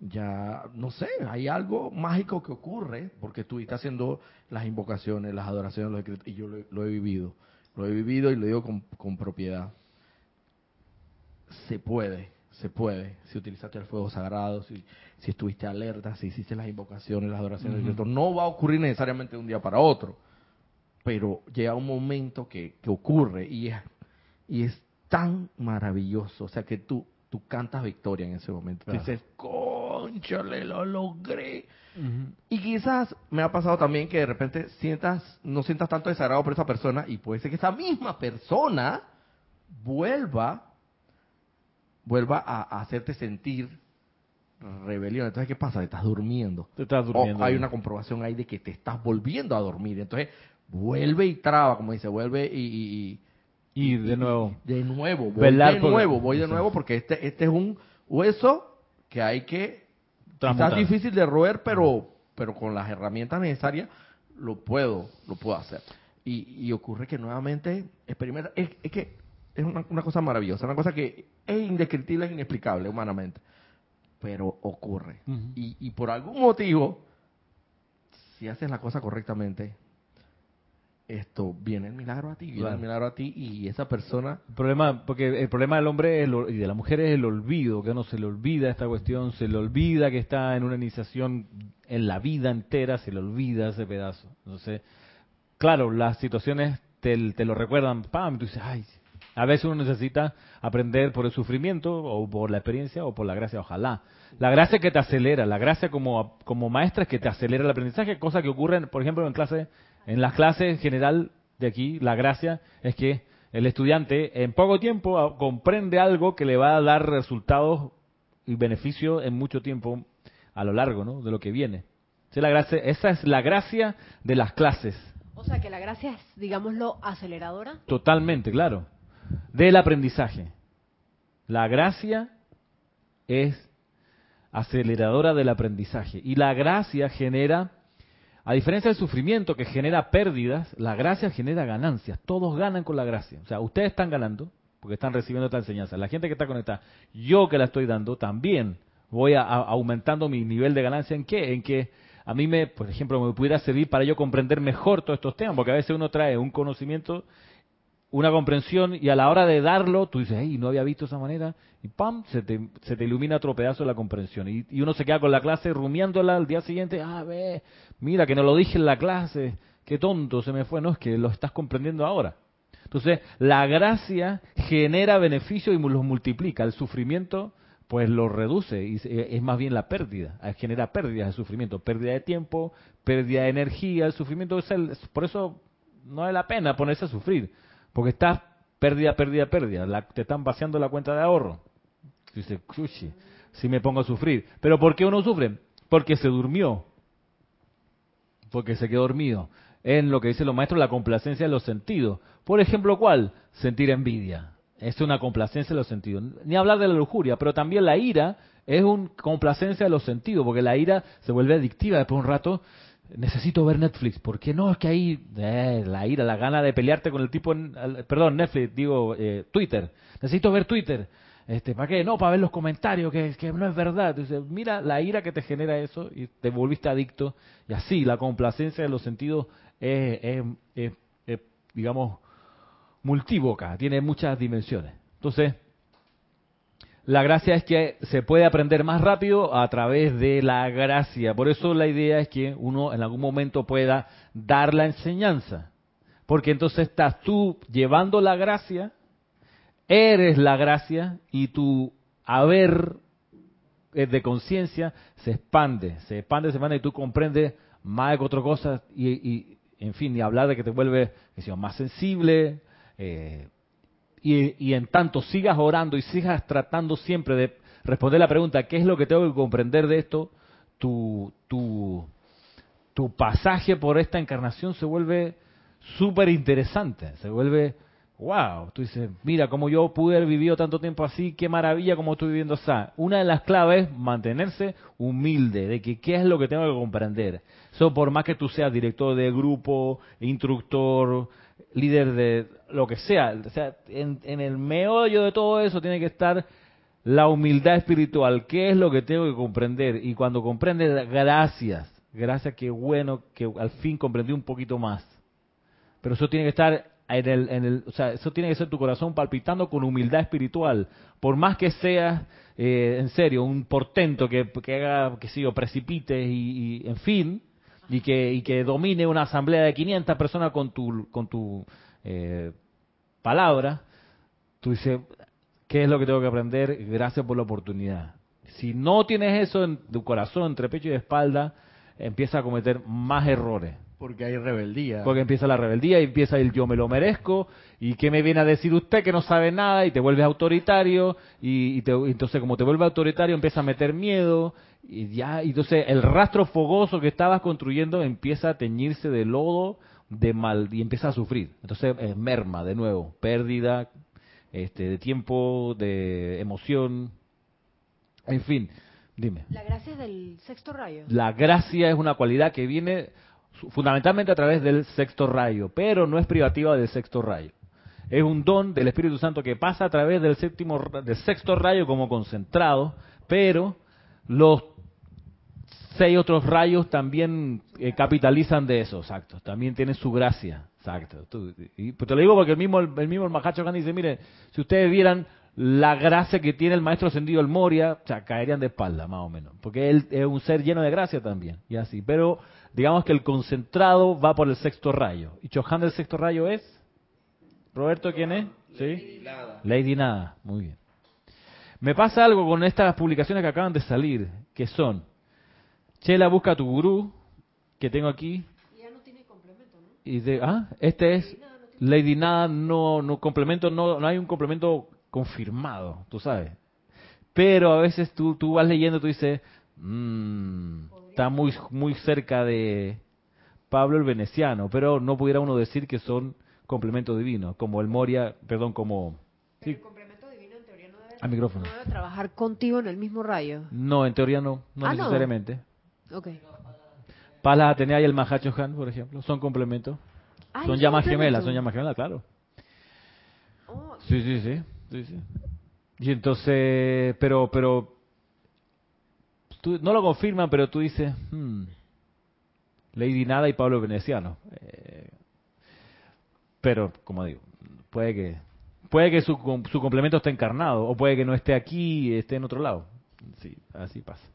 S2: ya no sé, hay algo mágico que ocurre porque tú estás haciendo las invocaciones, las adoraciones, los decretos, y yo lo, he vivido, lo he vivido y lo digo con, con propiedad. Se puede, se puede, si utilizaste el fuego sagrado, si, si estuviste alerta, si hiciste las invocaciones, las adoraciones, uh no va a ocurrir necesariamente de un día para otro pero llega un momento que, ocurre y es, y es tan maravilloso, o sea que tú, tú cantas victoria en ese momento. Dices, conchale, lo logré. Y quizás me ha pasado también que de repente sientas, no sientas tanto desagrado por esa persona y puede ser que esa misma persona vuelva, vuelva a, hacerte sentir rebelión. Entonces, ¿qué pasa? Estás durmiendo.
S1: Te estás durmiendo.
S2: O hay una comprobación ahí de que te estás volviendo a dormir. Entonces, vuelve y traba, como dice, vuelve y...
S1: y, de nuevo.
S2: de nuevo, voy de nuevo, voy de nuevo porque este, este es un hueso que hay que... Está difícil de roer, pero, pero con las herramientas necesarias lo puedo, lo puedo hacer. Y, y ocurre que nuevamente experimenta, es, es que es una, una, cosa maravillosa, una cosa que es indescriptible, es inexplicable humanamente, pero ocurre. y, y por algún motivo, si haces la cosa correctamente, esto viene el milagro a ti, viene el milagro a ti y esa persona...
S1: El problema, porque el problema del hombre y de la mujer es el olvido, que no se le olvida esta cuestión, se le olvida que está en una iniciación en la vida entera, se le olvida ese pedazo. Entonces, claro, las situaciones te, lo recuerdan, pam, tú dices, ay, a veces uno necesita aprender por el sufrimiento o por la experiencia o por la gracia, ojalá. La gracia que te acelera, la gracia como, como maestra es que te acelera el aprendizaje, cosa que ocurre, por ejemplo, en clase en las clases en general de aquí, la gracia es que el estudiante en poco tiempo comprende algo que le va a dar resultados y beneficios en mucho tiempo a lo largo ¿no? de lo que viene. Esa es, la gracia, esa es la gracia de las clases.
S3: O sea que la gracia es, digámoslo, aceleradora.
S1: Totalmente, claro. Del aprendizaje. La gracia es aceleradora del aprendizaje. Y la gracia genera a diferencia del sufrimiento que genera pérdidas, la gracia genera ganancias. Todos ganan con la gracia. O sea, ustedes están ganando porque están recibiendo esta enseñanza. La gente que está conectada, yo que la estoy dando, también voy a, aumentando mi nivel de ganancia. ¿En qué? En que a mí, me, por ejemplo, me pudiera servir para yo comprender mejor todos estos temas, porque a veces uno trae un conocimiento una comprensión y a la hora de darlo, tú dices, hey, no había visto esa manera, y pam, se te, ilumina otro pedazo de la comprensión. Y, y, uno se queda con la clase rumiándola al día siguiente, ah, ve, mira que no lo dije en la clase, qué tonto se me fue, no, es que lo estás comprendiendo ahora. Entonces, la gracia genera beneficio y los multiplica, el sufrimiento pues lo reduce y es más bien la pérdida, genera pérdidas de sufrimiento, pérdida de tiempo, pérdida de energía, el sufrimiento es el, por eso no es la pena ponerse a sufrir porque estás pérdida, pérdida, pérdida. te están vaciando la cuenta de ahorro. Dice, si me pongo a sufrir. ¿Pero por qué uno sufre? Porque se durmió. Porque se quedó dormido. En lo que dicen los maestros, la complacencia de los sentidos. Por ejemplo, ¿cuál? Sentir envidia. Es una complacencia de los sentidos. Ni hablar de la lujuria, pero también la ira es una complacencia de los sentidos, porque la ira se vuelve adictiva después de un rato. Necesito ver Netflix, porque no, es que ahí eh, la ira, la gana de pelearte con el tipo, en, perdón, Netflix, digo eh, Twitter. Necesito ver Twitter. Este, ¿Para qué? No, para ver los comentarios, que, que no es verdad. Entonces, mira la ira que te genera eso y te volviste adicto. Y así, la complacencia de los sentidos es, es, digamos, multívoca, tiene muchas dimensiones. Entonces, la gracia es que se puede aprender más rápido a través de la gracia. Por eso la idea es que uno en algún momento pueda dar la enseñanza. Porque entonces estás tú llevando la gracia eres la gracia y tu haber eh, de conciencia se expande, se expande, se expande y tú comprendes más que otra cosa y, en fin, y hablar de que te vuelve más sensible eh, y, y, en tanto sigas orando y sigas tratando siempre de responder la pregunta, ¿qué es lo que tengo que comprender de esto? Tu, tu, tu pasaje por esta encarnación se vuelve súper interesante, se vuelve wow, tú dices, mira, como yo pude haber vivido tanto tiempo así, qué maravilla como estoy viviendo así. Una de las claves es mantenerse humilde, de que qué es lo que tengo que comprender. Eso por más que tú seas director de grupo, instructor, líder de lo que sea, o sea, en, en el meollo de todo eso tiene que estar la humildad espiritual, qué es lo que tengo que comprender. Y cuando comprendes, gracias, gracias, qué bueno que al fin comprendí un poquito más. Pero eso tiene que estar en el, en el, o sea, eso tiene que ser tu corazón palpitando con humildad espiritual. Por más que seas, eh, en serio, un portento que, que haga, que siga, precipite y, en fin, y que, y que domine una asamblea de 500 personas con tu, con tu eh, palabra, tú dices, ¿qué es lo que tengo que aprender? Gracias por la oportunidad. Si no tienes eso en tu corazón, entre pecho y espalda, empieza a cometer más errores.
S2: Porque hay rebeldía.
S1: Porque empieza la rebeldía y empieza el yo me lo merezco. ¿Y qué me viene a decir usted que no sabe nada y te vuelves autoritario? Y, entonces como te vuelve autoritario empieza a meter miedo. Y ya, y entonces el rastro fogoso que estabas construyendo empieza a teñirse de lodo, de mal, y empieza a sufrir. Entonces es merma de nuevo, pérdida este, de tiempo, de emoción. En fin, dime.
S3: La gracia es del sexto rayo.
S1: La gracia es una cualidad que viene fundamentalmente a través del sexto rayo, pero no es privativa del sexto rayo. Es un don del Espíritu Santo que pasa a través del séptimo, del sexto rayo como concentrado, pero los seis otros rayos también eh, capitalizan de eso, exacto. También tiene su gracia, exacto. y, pues te lo digo porque el mismo el, mismo Mahacho dice, mire, si ustedes vieran la gracia que tiene el maestro ascendido el Moria, o sea, caerían de espalda, más o menos, porque él es un ser lleno de gracia también, y así. Pero digamos que el concentrado va por el sexto rayo. ¿Y Chohan del sexto rayo es? ¿Roberto quién es? ¿Sí? Lady Nada. Lady Nada, muy bien. Me pasa algo con estas publicaciones que acaban de salir, que son Chela busca tu gurú, que tengo aquí. Y ya no tiene complemento, ¿no? Y de, ah, este es Lady Nada, no, no complemento, no, no hay un complemento confirmado, tú sabes. Pero a veces tú, tú vas leyendo, tú dices, mmm, está muy, muy cerca de Pablo el Veneciano, pero no pudiera uno decir que son complementos divinos, como el Moria, perdón, como...
S3: el complemento divino en teoría no debe,
S1: micrófono.
S3: trabajar contigo en el mismo rayo.
S1: No, en teoría no, no ah, necesariamente.
S3: No. Ok.
S1: Palas Atenea y el Mahacho Han, por ejemplo, son complementos. son llamas gemelas, son llamas gemelas, claro. Oh. Sí, sí, sí, sí, sí. Y entonces, pero, pero no lo confirman, pero tú dices, hmm, Lady Nada y Pablo Veneciano. Eh, pero, como digo, puede que puede que su, su complemento esté encarnado, o puede que no esté aquí esté en otro lado. Sí, así pasa.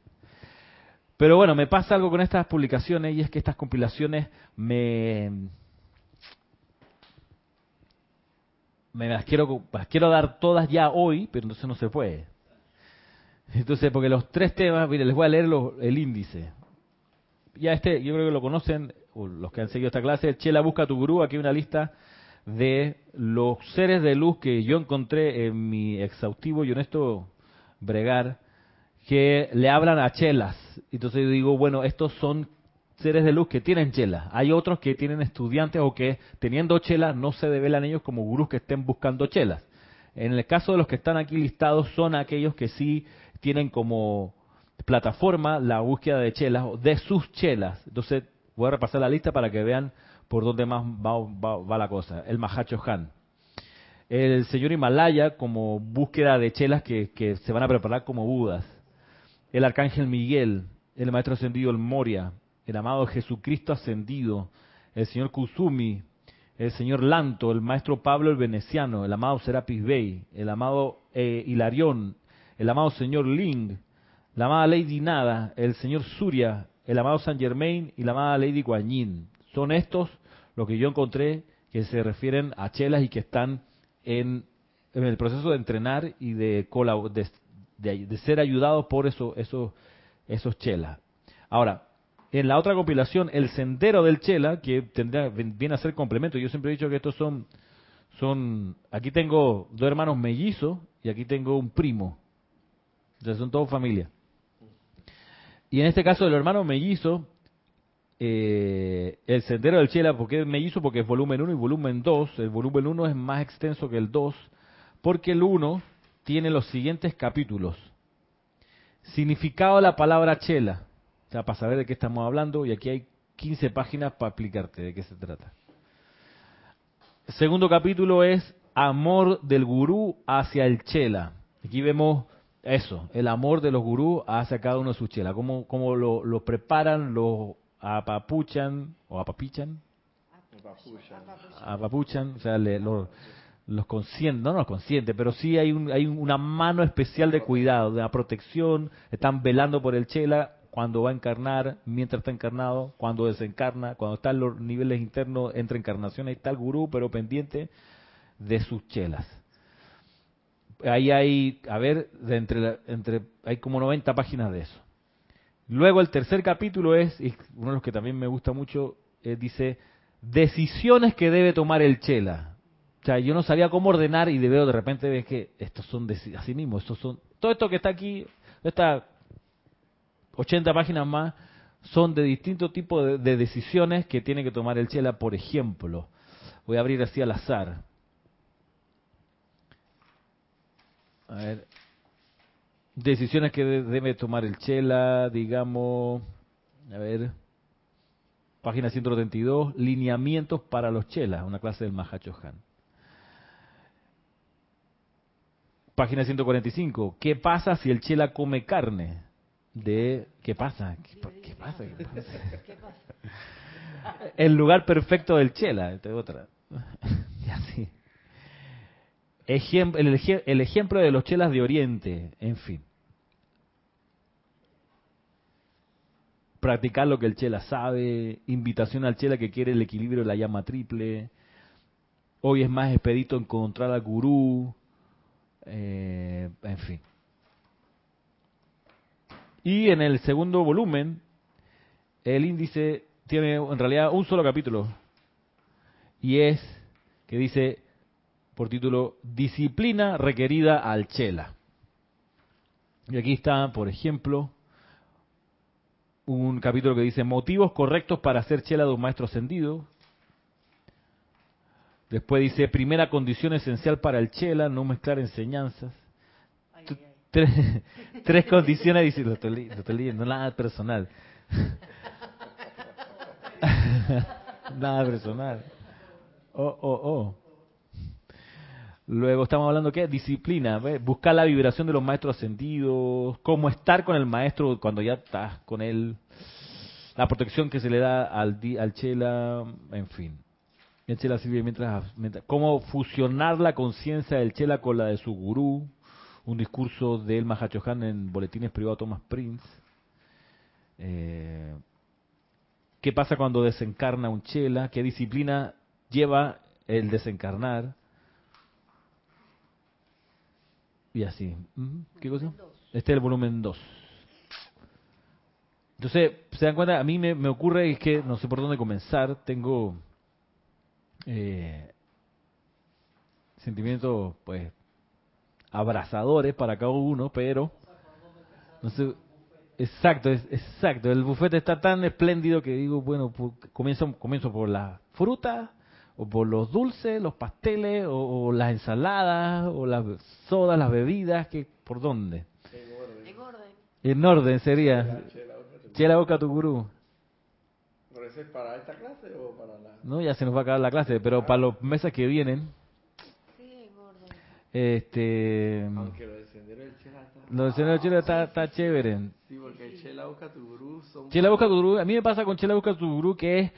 S1: Pero bueno, me pasa algo con estas publicaciones y es que estas compilaciones me, me las quiero, las quiero dar todas ya hoy, pero entonces no se puede. Entonces, porque los tres temas, mire, les voy a leer el índice. Ya este, yo creo que lo conocen, los que han seguido esta clase, Chela busca tu gurú, aquí hay una lista de los seres de luz que yo encontré en mi exhaustivo y honesto bregar, que le hablan a chelas. Entonces yo digo, bueno, estos son seres de luz que tienen chelas. Hay otros que tienen estudiantes o que teniendo chelas no se develan ellos como gurús que estén buscando chelas. En el caso de los que están aquí listados son aquellos que sí tienen como plataforma la búsqueda de chelas, de sus chelas. Entonces voy a repasar la lista para que vean por dónde más va, la cosa. El Mahacho Han. El señor Himalaya como búsqueda de chelas que, que se van a preparar como Budas. El Arcángel Miguel, el Maestro Ascendido el Moria, el amado Jesucristo Ascendido, el señor Kusumi, el señor Lanto, el Maestro Pablo el Veneciano, el amado Serapis Bey, el amado eh, Hilarión, el amado señor Ling, la amada Lady Nada, el señor Surya, el amado Saint Germain y la amada Lady Guanyin. Son estos los que yo encontré que se refieren a chelas y que están en, el proceso de entrenar y de, de, de, ser ayudados por eso, esos, chelas. Ahora, en la otra compilación, El Sendero del Chela, que tendría, viene a ser complemento. Yo siempre he dicho que estos son, son, aquí tengo dos hermanos mellizos y aquí tengo un primo. Entonces son todos familia. Y en este caso, el hermano mellizo, eh, el Sendero del Chela, porque es mellizo? Porque es volumen 1 y volumen 2. El volumen 1 es más extenso que el 2, porque el 1 tiene los siguientes capítulos. Significado de la palabra chela para saber de qué estamos hablando, y aquí hay 15 páginas para explicarte de qué se trata. Segundo capítulo es Amor del Gurú hacia el Chela. Aquí vemos eso, el amor de los gurús hacia cada uno de sus chelas, cómo, cómo lo, lo, preparan, lo apapuchan, o apapichan, apapuchan, o sea, le, los consiente, no los pero sí hay, un, hay una mano especial de cuidado, de la protección, están velando por el chela, cuando va a encarnar, mientras está encarnado, cuando desencarna, cuando está en los niveles internos entre encarnaciones, está el gurú, pero pendiente de sus chelas. Ahí hay, a ver, de entre, entre, hay como 90 páginas de eso. Luego el tercer capítulo es, uno de los que también me gusta mucho, dice, decisiones que debe tomar el chela. O sea, yo no sabía cómo ordenar y de veo de repente ves que estos son así mismo, estos son, todo esto que está aquí, esta 80 páginas más son de distintos tipos de, decisiones que tiene que tomar el Chela. Por ejemplo, voy a abrir así al azar. A ver. Decisiones que debe tomar el Chela, digamos. A ver. Página 132. Lineamientos para los Chelas, una clase del Mahacho Han. Página 145. ¿Qué pasa si el Chela come carne? de ¿qué pasa? ¿Qué, pasa? El lugar perfecto del Chela, otra. y así. El, ejemplo de los chelas de Oriente, en fin. Practicar lo que el chela sabe, invitación al chela que quiere el equilibrio de la llama triple. Hoy es más expedito encontrar al gurú, eh, en fin. Y en el segundo volumen, el índice tiene en realidad un solo capítulo. Y es que dice por título Disciplina requerida al Chela. Y aquí está, por ejemplo, un capítulo que dice motivos correctos para hacer chela de un maestro ascendido. Después dice primera condición esencial para el chela, no mezclar enseñanzas tres, tres condiciones, dice, lo estoy, leyendo, nada personal. nada personal. Oh, oh, oh. Luego estamos hablando qué? Disciplina, buscar la vibración de los maestros ascendidos, cómo estar con el maestro cuando ya estás con él, la protección que se le da al, al chela, en fin. El chela sirve mientras, cómo fusionar la conciencia del chela con la de su gurú, un discurso de El Mahachohan en Boletines Privados Thomas Prince. Eh, ¿Qué pasa cuando desencarna un chela? ¿Qué disciplina lleva el desencarnar? Y así. ¿Qué cosa? Este es el volumen 2. Entonces, se dan cuenta, a mí me, ocurre es que no sé por dónde comenzar. Tengo eh, sentimientos, pues, abrazadores para cada uno, pero no sé, Exacto, exacto. El buffet está tan espléndido que digo, bueno, comienzo, comienzo por la fruta, o por los dulces, los pasteles, o, las ensaladas, o las sodas, las bebidas, que ¿por dónde? En orden. En orden, sería. Chela boca tu gurú.
S2: ¿Pero ese es para esta clase o para la.?
S1: No, ya se nos va a acabar la clase, pero para los meses que vienen. Este. Aunque lo del sendero del Chela está. Lo del sendero del Chela está, está chévere.
S2: Sí, porque Chela busca tu gurú. Son...
S1: Chela busca tu gurú. A mí me pasa con Chela busca tu gurú que es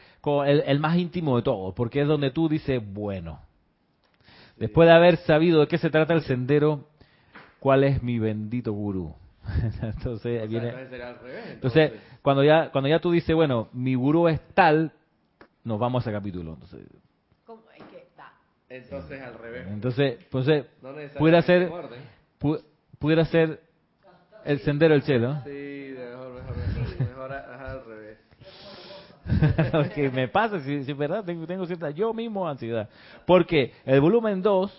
S1: el, el más íntimo de todo, porque es donde tú dices, bueno. Después de haber sabido de qué se trata el sendero, ¿cuál es mi bendito gurú? entonces viene entonces, cuando ya cuando ya tú dices bueno mi gurú es tal nos vamos a ese capítulo entonces
S2: entonces al revés.
S1: Entonces pues pudiera ser pudiera ser el sendero del cielo.
S2: Sí mejor mejor mejor, al revés.
S1: Que me pasa si, si verdad tengo, tengo cierta yo mismo ansiedad. Porque el volumen 2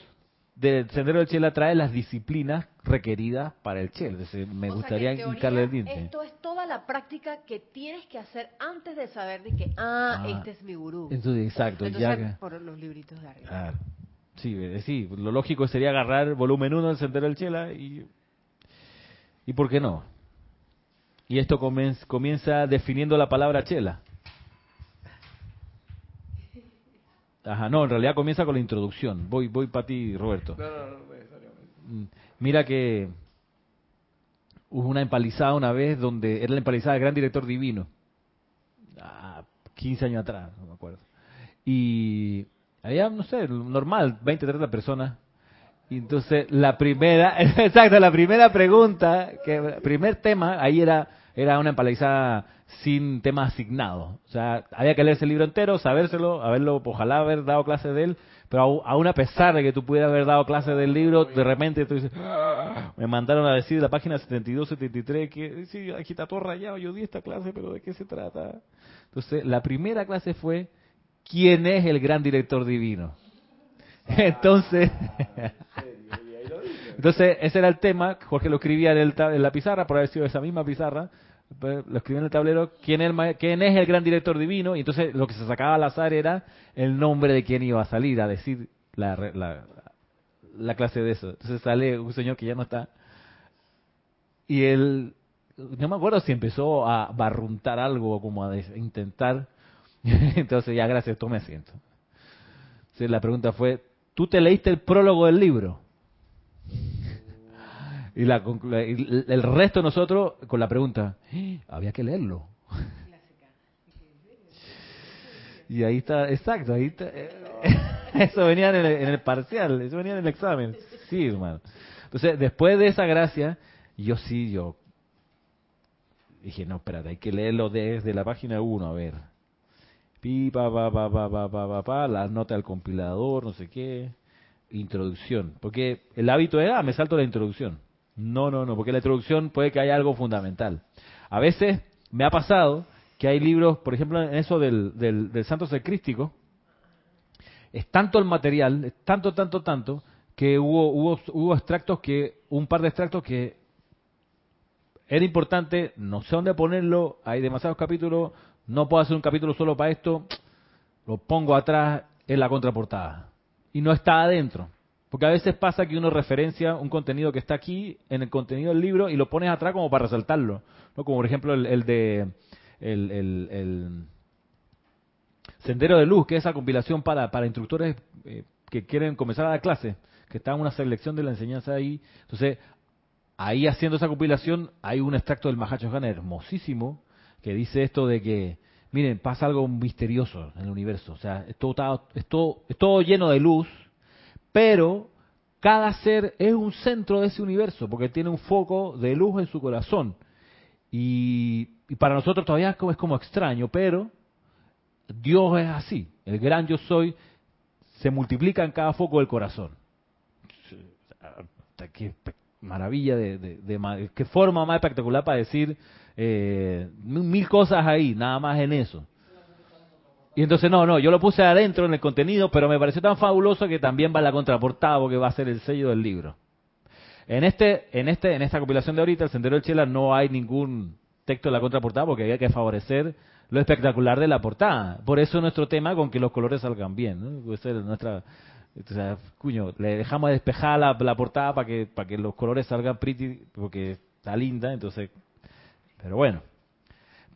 S1: del Sendero del Chela trae las disciplinas requeridas para el Chel. me gustaría indicarle el diente.
S3: Esto es toda la práctica que tienes que hacer antes de saber de que, ah, ah este es mi gurú.
S1: Entonces, exacto. ya
S3: por los libritos de arriba.
S1: Sí, eh, sí, lo lógico sería agarrar volumen 1 del Sendero del Chela y... ¿Y por qué no? Y esto comienza definiendo la palabra chela. Ajá, no, en realidad comienza con la introducción. Voy, voy para ti, Roberto. No, no, no, mm, Mira que hubo una empalizada una vez donde era la empalizada del gran director divino. Ah, 15 años atrás, no me acuerdo. Y había, no sé, normal, 20, 30 personas. Y entonces la primera, exacto, la primera pregunta, que el primer tema, ahí era, era una empalizada sin tema asignado. O sea, había que leerse el libro entero, sabérselo, haberlo, ojalá haber dado clase de él, pero aún a pesar de que tú pudieras haber dado clase del libro, de repente tú dices, ah", me mandaron a decir la página 72, 73, que sí, aquí está todo rayado, yo di esta clase, pero ¿de qué se trata? Entonces, la primera clase fue, ¿quién es el gran director divino? Entonces, entonces ese era el tema, Jorge lo escribía en, en la pizarra, por haber sido esa misma pizarra, lo escribí en el tablero, ¿quién es, el, quién es el gran director divino, y entonces lo que se sacaba al azar era el nombre de quién iba a salir a decir la, la, clase de eso. Entonces sale un señor que ya no está, y él, no me acuerdo si empezó a barruntar algo, como a intentar, entonces ya gracias, tome asiento. Entonces la pregunta fue, ¿tú te leíste el prólogo del libro? Y, la, el resto de nosotros con la pregunta, ¡Eh! había que leerlo. Y ahí está, exacto, ahí está. Eso venía en el, parcial, eso venía en el examen. Sí, hermano. Entonces, después de esa gracia, yo sí, yo dije, no, espérate, hay que leerlo desde la página 1, a ver. Pi, pa, pa, pa, pa, pa, pa, pa, pa, la nota del compilador, no sé qué. Introducción. Porque el hábito era, ah, me salto la introducción. No, no, no, porque la introducción puede que haya algo fundamental. A veces me ha pasado que hay libros, por ejemplo, en eso del, Santo Secrístico, es tanto el material, es tanto, tanto, tanto, que hubo, hubo, hubo extractos que, un par de extractos que era importante, no sé dónde ponerlo, hay demasiados capítulos, no puedo hacer un capítulo solo para esto, lo pongo atrás en la contraportada. Y no está adentro. Porque a veces pasa que uno referencia un contenido que está aquí en el contenido del libro y lo pones atrás como para resaltarlo. ¿no? Como por ejemplo el, de el, Sendero de Luz, que es esa compilación para, para instructores eh, que quieren comenzar a dar clase, que está en una selección de la enseñanza ahí. Entonces, ahí haciendo esa compilación hay un extracto del Mahacho hermosísimo que dice esto de que, miren, pasa algo misterioso en el universo. O sea, es todo, es todo, es todo lleno de luz pero cada ser es un centro de ese universo, porque tiene un foco de luz en su corazón. Y, para nosotros todavía es como, extraño, pero Dios es así. El gran yo soy se multiplica en cada foco del corazón. Qué maravilla, de, qué forma más espectacular para decir eh, mil cosas ahí, nada más en eso. Y entonces, no, no, yo lo puse adentro en el contenido, pero me pareció tan fabuloso que también va en la contraportada porque va a ser el sello del libro. En este, en este, en esta compilación de ahorita, el Sendero del Chela, no hay ningún texto de la contraportada porque había que favorecer lo espectacular de la portada. Por eso nuestro tema con que los colores salgan bien. nuestra, o sea, cuño, le dejamos despejar la, la portada para que, para que los colores salgan pretty, porque está linda, entonces. Pero bueno.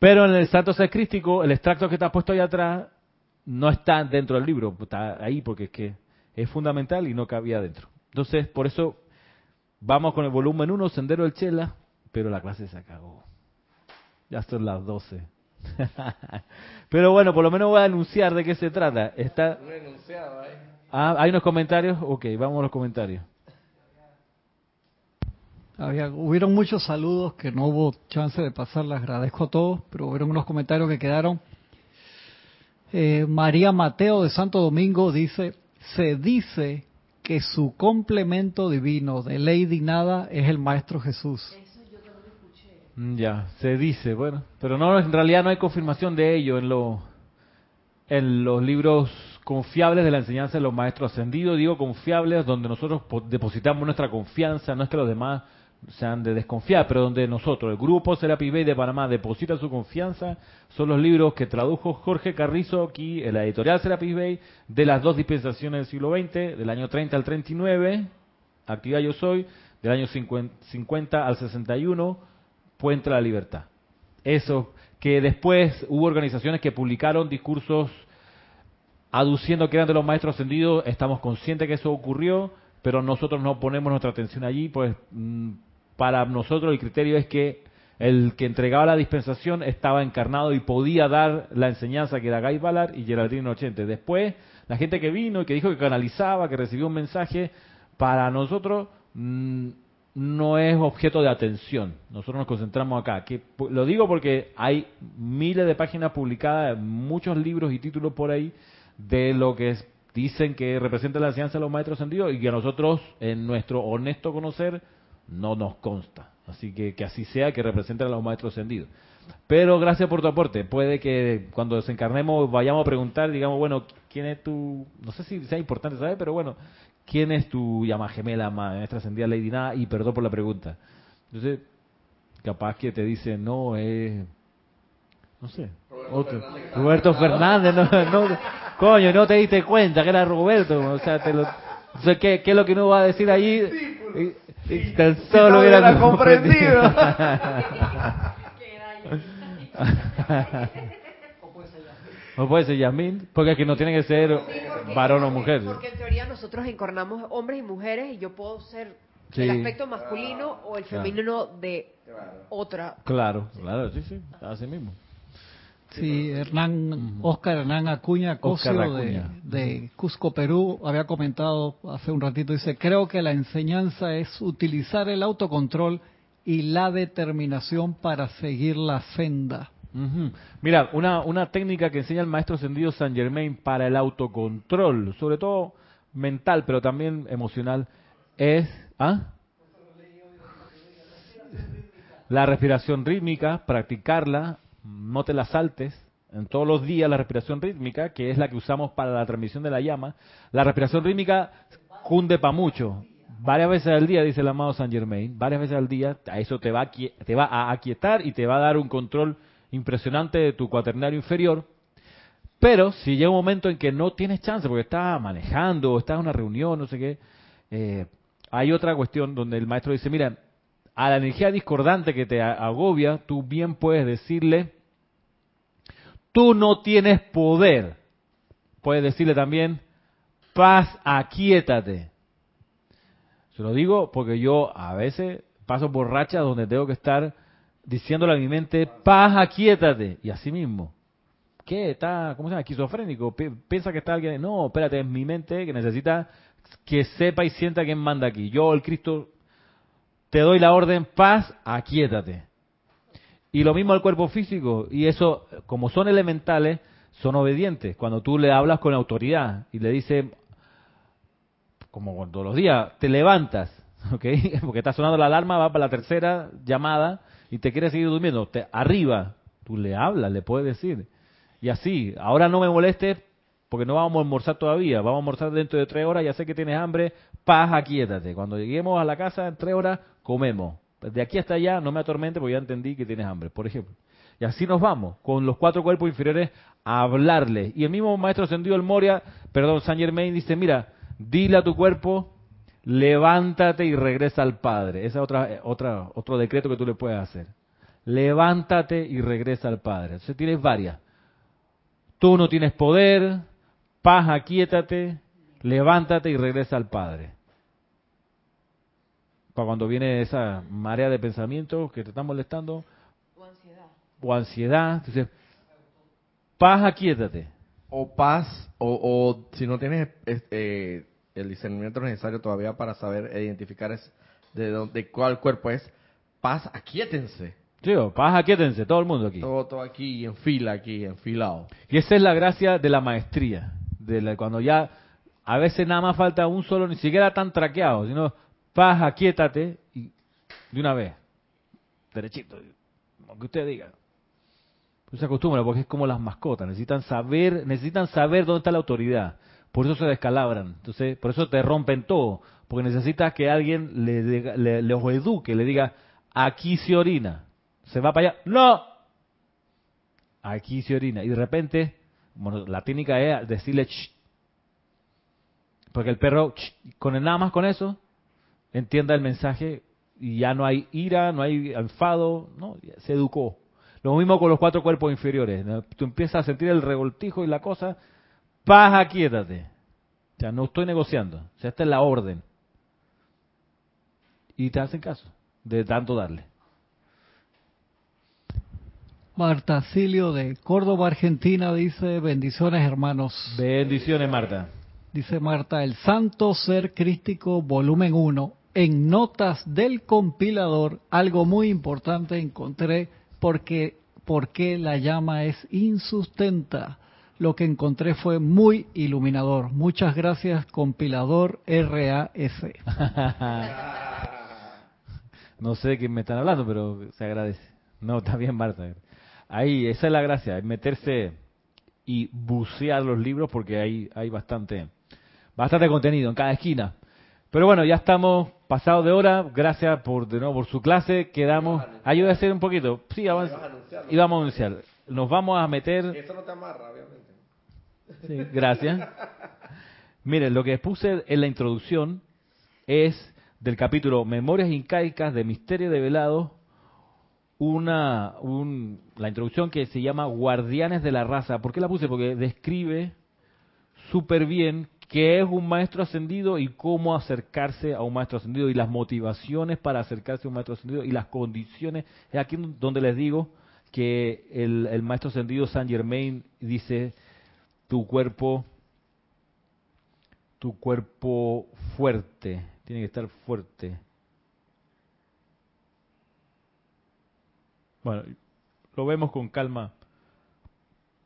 S1: Pero en el Santo Ser Crístico, el extracto que está puesto ahí atrás no está dentro del libro, está ahí porque es que es fundamental y no cabía dentro. Entonces, por eso vamos con el volumen 1, Sendero del Chela, pero la clase se acabó. Ya son las 12. Pero bueno, por lo menos voy a anunciar de qué se trata. Está... Ah, ¿Hay unos comentarios? Ok, vamos a los comentarios.
S4: Había, hubieron muchos saludos que no hubo chance de pasar, les agradezco a todos, pero hubieron unos comentarios que quedaron. Eh, María Mateo de Santo Domingo dice, se dice que su complemento divino de Lady Nada es el Maestro Jesús.
S1: Mm, ya, se dice, bueno, pero no, en realidad no hay confirmación de ello en, lo, en los libros confiables de la enseñanza de los maestros ascendidos, digo confiables, donde nosotros depositamos nuestra confianza, no es que los demás sean de desconfiar, pero donde nosotros, el grupo Serapi Bay de Panamá, deposita su confianza, son los libros que tradujo Jorge Carrizo aquí en la editorial Serapi Bay de las dos dispensaciones del siglo XX, del año 30 al 39, Actividad Yo Soy, del año 50 al 61, Puente a la Libertad. Eso, que después hubo organizaciones que publicaron discursos aduciendo que eran de los maestros ascendidos, estamos conscientes que eso ocurrió, pero nosotros no ponemos nuestra atención allí, pues mm, para nosotros el criterio es que el que entregaba la dispensación estaba encarnado y podía dar la enseñanza que era Guy Ballard y Geraldine Ochente. Después, la gente que vino y que dijo que canalizaba, que recibió un mensaje, para nosotros mm, no es objeto de atención. Nosotros nos concentramos acá. Que, lo digo porque hay miles de páginas publicadas, muchos libros y títulos por ahí de lo que dicen que representa la enseñanza de los maestros sentidos y que nosotros, en nuestro honesto conocer, no nos consta. Así que que así sea, que representen a los maestros ascendidos. Pero gracias por tu aporte. Puede que cuando desencarnemos vayamos a preguntar, digamos, bueno, ¿quién es tu...? No sé si sea importante saber, pero bueno, ¿quién es tu llama gemela, maestra ascendida Lady Nada? Y perdón por la pregunta. Entonces, capaz que te dice, no, es... no sé. Roberto Fernández, no, no, coño, no te diste cuenta que era Roberto. O sea, te lo... ¿qué, ¿qué, es lo que uno va a decir allí? tan solo hubiera comprendido. o puede ser Yasmín, porque aquí no tiene que ser varón o mujer.
S3: Porque en teoría nosotros encarnamos hombres y mujeres y yo puedo ser el aspecto masculino o el femenino de otra.
S1: Claro, claro, sí, sí, así mismo.
S4: Sí, Hernán, Oscar Hernán Acuña, Cosio de, de, Cusco, Perú, había comentado hace un ratito, dice, creo que la enseñanza es utilizar el autocontrol y la determinación para seguir la senda.
S1: Mira, una, una técnica que enseña el maestro ascendido San Germain para el autocontrol, sobre todo mental, pero también emocional, es ¿ah? la respiración rítmica, practicarla, no te la saltes, en todos los días la respiración rítmica, que es la que usamos para la transmisión de la llama, la respiración rítmica cunde para mucho. Varias veces al día, dice el amado San Germain, varias veces al día, a eso te va, a, te va a aquietar y te va a dar un control impresionante de tu cuaternario inferior. Pero si llega un momento en que no tienes chance, porque estás manejando o estás en una reunión, no sé qué, eh, hay otra cuestión donde el maestro dice, mira, a la energía discordante que te agobia, tú bien puedes decirle, tú no tienes poder. Puedes decirle también, paz, aquíétate. Se lo digo porque yo a veces paso por rachas donde tengo que estar diciéndole a mi mente, paz, aquíétate. Y así mismo. ¿Qué? ¿Está, cómo se llama? Esquizofrénico. Piensa que está alguien. No, espérate, es mi mente que necesita que sepa y sienta quién manda aquí. Yo, el Cristo te doy la orden, paz, aquíétate. Y lo mismo al cuerpo físico. Y eso, como son elementales, son obedientes. Cuando tú le hablas con autoridad y le dices, como todos los días, te levantas, ¿ok? Porque está sonando la alarma, va para la tercera llamada y te quiere seguir durmiendo. Te, arriba, tú le hablas, le puedes decir. Y así, ahora no me molestes porque no vamos a almorzar todavía, vamos a almorzar dentro de tres horas, ya sé que tienes hambre, paz, aquíétate. Cuando lleguemos a la casa en tres horas, comemos. De aquí hasta allá no me atormente porque ya entendí que tienes hambre, por ejemplo. Y así nos vamos, con los cuatro cuerpos inferiores, a hablarle. Y el mismo maestro ascendido el Moria, perdón, Saint Germain dice, mira, dile a tu cuerpo, levántate y regresa al Padre. Ese es otra, otra, otro decreto que tú le puedes hacer. Levántate y regresa al Padre. Entonces tienes varias. Tú no tienes poder, paz, aquíétate, levántate y regresa al Padre. Para cuando viene esa marea de pensamientos que te están molestando, o ansiedad. Entonces, paz, aquíétate.
S2: O paz, o, o si no tienes eh, el discernimiento necesario todavía para saber identificar es de, de cuál cuerpo es, paz, aquíétense.
S1: Sí, paz, aquíétense, todo el mundo aquí.
S2: Todo, todo aquí, en fila, aquí, enfilado.
S1: Y esa es la gracia de la maestría. De la, cuando ya, a veces nada más falta un solo, ni siquiera tan traqueado, sino paz, aquíétate, y de una vez, derechito, como que usted diga se acostumbra porque es como las mascotas, necesitan saber, necesitan saber dónde está la autoridad. Por eso se descalabran. Entonces, por eso te rompen todo, porque necesitas que alguien le, le, le eduque, le diga, aquí se orina. Se va para allá. No. Aquí se orina y de repente, bueno, la técnica es decirle Shh. porque el perro con el nada más con eso entienda el mensaje y ya no hay ira, no hay enfado, no, se educó. Lo mismo con los cuatro cuerpos inferiores. Tú empiezas a sentir el revoltijo y la cosa, paz, aquíétate. O sea, no estoy negociando. O sea, esta es la orden. Y te hacen caso de tanto darle.
S4: Marta Silio de Córdoba, Argentina, dice, bendiciones hermanos.
S1: Bendiciones, Marta.
S4: Dice Marta, el Santo Ser Crístico, volumen 1, en notas del compilador, algo muy importante encontré porque, porque la llama es insustenta. Lo que encontré fue muy iluminador. Muchas gracias, compilador RAS.
S1: no sé de quién me están hablando, pero se agradece. No, está bien, Marta. Ahí, esa es la gracia, meterse y bucear los libros porque hay, hay bastante, bastante contenido en cada esquina. Pero bueno, ya estamos pasados de hora. Gracias por de nuevo por su clase. Quedamos. Ayuda a hacer un poquito. Sí, vamos, y vamos a anunciar. Nos vamos a meter.
S2: Eso no te amarra, obviamente.
S1: Sí, gracias. Miren, lo que puse en la introducción es del capítulo Memorias Incaicas de Misterio de Velado, una, un, la introducción que se llama Guardianes de la Raza. ¿Por qué la puse? Porque describe súper bien qué es un maestro ascendido y cómo acercarse a un maestro ascendido y las motivaciones para acercarse a un maestro ascendido y las condiciones. Es aquí donde les digo que el, maestro ascendido Saint Germain dice, tu cuerpo, tu cuerpo fuerte, tiene que estar fuerte. Bueno, lo vemos con calma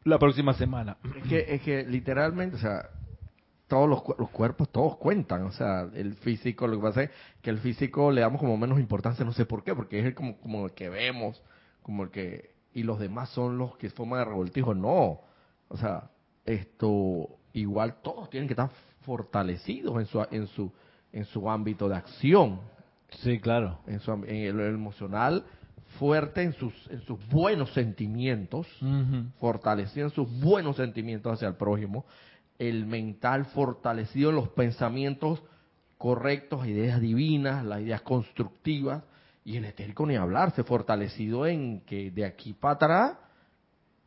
S1: la próxima semana.
S2: Es que, es que literalmente, o sea, todos los, cuerpos, todos cuentan. O sea, el físico, lo que pasa es que el físico le damos como menos importancia, no sé por qué, porque es el como, como el que vemos, como el que... Y los demás son los que forman el revoltijo. No. O sea, esto, igual todos tienen que estar fortalecidos en su, en su, en su ámbito de acción.
S1: Sí, claro.
S2: En, su, en el, emocional, fuerte en sus, en sus buenos sentimientos, fortalecido en sus buenos sentimientos hacia el prójimo, el mental fortalecido en los pensamientos correctos, ideas divinas, las ideas constructivas, y el etérico ni hablarse, fortalecido en que de aquí para atrás,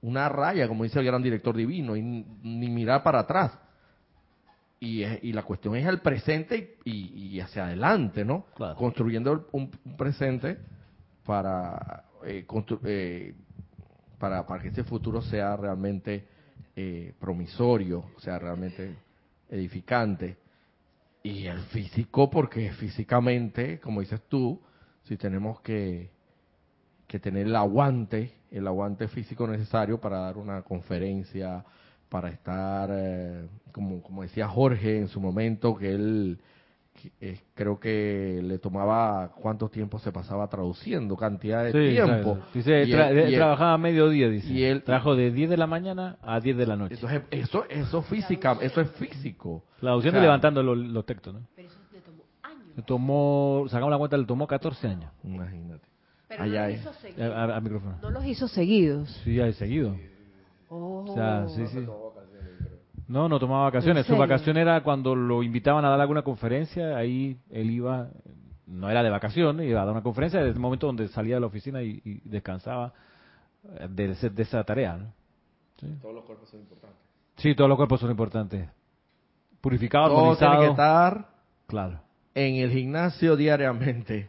S2: una raya, como dice el gran director divino, y ni mirar para atrás. Y, y la cuestión es el presente y, hacia adelante, ¿no? Construyendo un, presente para, eh, eh, para, para que ese futuro sea realmente eh, promisorio, o sea, realmente edificante. Y el físico, porque físicamente, como dices tú, si tenemos que, que tener el aguante, el aguante físico necesario para dar una conferencia, para estar, eh, como, como decía Jorge en su momento, que él eh, creo que le tomaba cuánto tiempo se pasaba traduciendo, cantidad de tiempo.
S1: Dice, trabajaba a mediodía, dice. Y él trabajó de 10 de la mañana a 10 de la noche.
S2: Eso es, eso, eso, física, eso es físico.
S1: La opción de levantando los, textos, ¿no? Pero eso le tomó años. Le tomó, sacamos la cuenta, le tomó 14 años.
S2: Imagínate.
S3: Pero
S2: Allá
S3: no, los hizo
S1: A,
S3: seguidos.
S1: a- a micrófono.
S3: no los hizo seguidos.
S1: Sí, ya seguido.
S3: Oh.
S1: O sea, sí, sí. No, no tomaba vacaciones.
S3: ¿En
S1: Su vacación era cuando lo invitaban a dar alguna conferencia, ahí él iba, no era de vacaciones, iba a dar una conferencia desde el momento donde salía de la oficina y, y descansaba eh, de, ese- de esa tarea. ¿no?
S2: Todos los cuerpos son importantes.
S1: Sí, todos los cuerpos son importantes. Purificado,
S2: Todo tiene que estar
S1: Claro.
S2: en el gimnasio diariamente.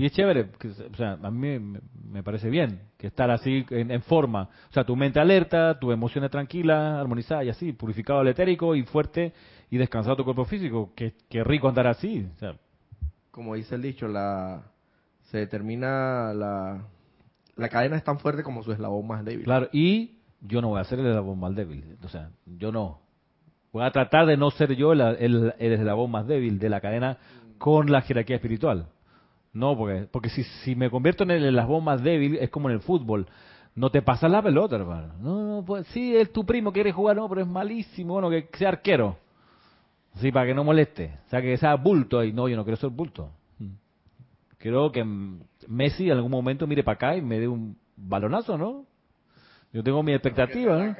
S1: Y es chévere, que, o sea, a mí me, parece bien que estar así en, en forma. O sea, tu mente alerta, tus emociones tranquilas, armonizadas y así, purificado al etérico y fuerte y descansado tu cuerpo físico. Qué, qué rico andar así. O sea,
S2: Como dice el dicho, la se determina la, la cadena es tan fuerte como su eslabón más débil.
S1: claro, y yo no voy a ser el eslabón más débil. O sea, yo no. Voy a tratar de no ser yo el, el, el eslabón más débil de la cadena con la jerarquía espiritual. No, porque, porque si, si me convierto en el eslabón más débil, es como en el fútbol. No te pasas la pelota, hermano. No, no, pues sí, es tu primo, quiere jugar, no, pero es malísimo. Bueno, que sea arquero. Sí, para que no moleste. O sea, que sea bulto ahí. No, yo no quiero ser bulto. Mm. Quiero que mm, Messi en algún momento mire para acá y me dé un balonazo, ¿no? Yo tengo mi expectativa, ¿no?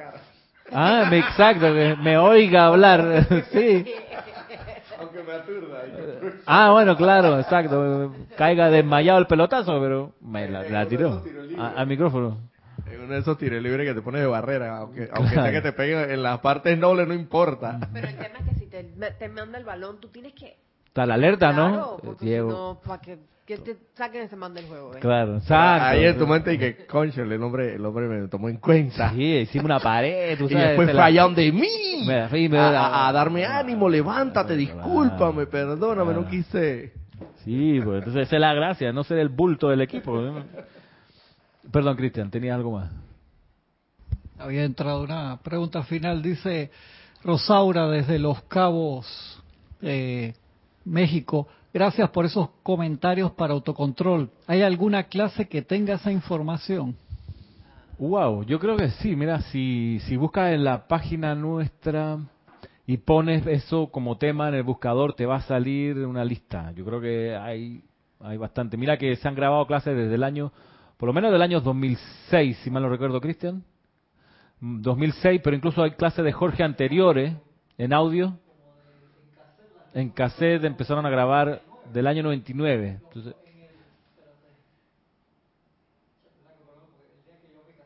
S1: Ah, exacto, que me oiga hablar. sí.
S2: Aunque me aturda.
S1: Ah, bueno, claro, exacto. Caiga desmayado el pelotazo, pero me la, la tiró al micrófono.
S2: Es uno de esos tiros libres que te pones de barrera, aunque, aunque
S1: Claro.
S2: sea que te peguen en las partes nobles, no importa.
S3: Pero el tema es que si te, te manda el balón, tú tienes que...
S1: Está la alerta,
S3: Claro,
S1: ¿no?
S3: si no, para que, que te saquen ese manda el juego. ¿ves?
S1: Claro, exacto.
S2: Ahí en tu mente y que, concho, el hombre, el hombre me tomó en cuenta.
S1: Sí, hicimos una pared, tú
S2: y
S1: sabes.
S2: después
S1: se la-
S2: fallaron de mí.
S1: Me- me-
S2: a, a- a darme ánimo, levántate,
S1: Claro.
S2: discúlpame, perdóname, no quise.
S1: Sí, pues entonces esa es la gracia, no ser el bulto del equipo. Perdón, Cristian, ¿tenías algo más?
S4: Había entrado una pregunta final, dice Rosaura desde Los Cabos, eh, México. Gracias por esos comentarios para autocontrol. ¿Hay alguna clase que tenga esa información?
S1: Wow, yo creo que sí. Mira, si, si buscas en la página nuestra y pones eso como tema en el buscador, te va a salir una lista. Yo creo que hay, hay bastante. Mira que se han grabado clases desde el año, por lo menos del año 2006, si mal no recuerdo, Cristian. Mm, 2006, pero incluso hay clases de Jorge anteriores en audio. En cassette empezaron a grabar del año 99. Entonces,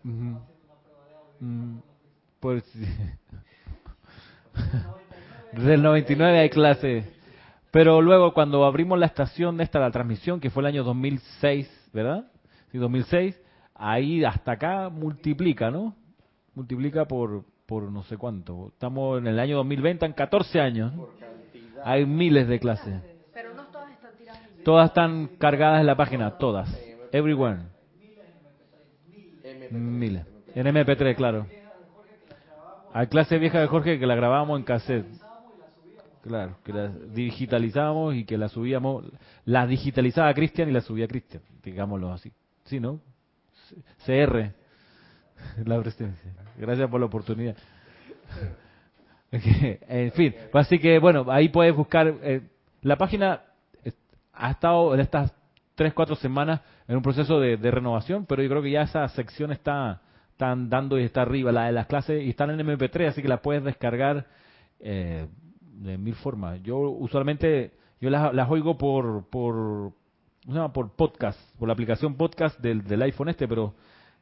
S1: Ujú. Mm, Pues sí. Desde el 99 hay clase. Pero luego cuando abrimos la estación esta, la transmisión, que fue el año 2006, ¿verdad? Sí, 2006, ahí hasta acá multiplica, ¿no? Multiplica por, por no sé cuánto. Estamos en el año 2020, en 14 años. Hay miles de clases.
S3: Pero no todas están tiradas
S1: Todas están cargadas en la página, todas. Everyone. Miles. En MP3, claro. Hay clase vieja de Jorge que la grabábamos en cassette. Claro, que la digitalizábamos y que la subíamos. La digitalizaba Cristian y la subía Cristian, digámoslo así. Sí, ¿no? CR. La presencia. Gracias por la oportunidad. en fin, pues así que bueno, ahí puedes buscar. eh, la página eh, ha estado en estas tres, cuatro semanas en un proceso de, de renovación, pero yo creo que ya esa sección está están dando y está arriba, la de las clases, y están en MP3, así que la puedes descargar eh, de mil formas. Yo usualmente, yo las, las oigo por, por, por podcast, por la aplicación podcast del, del iPhone este, pero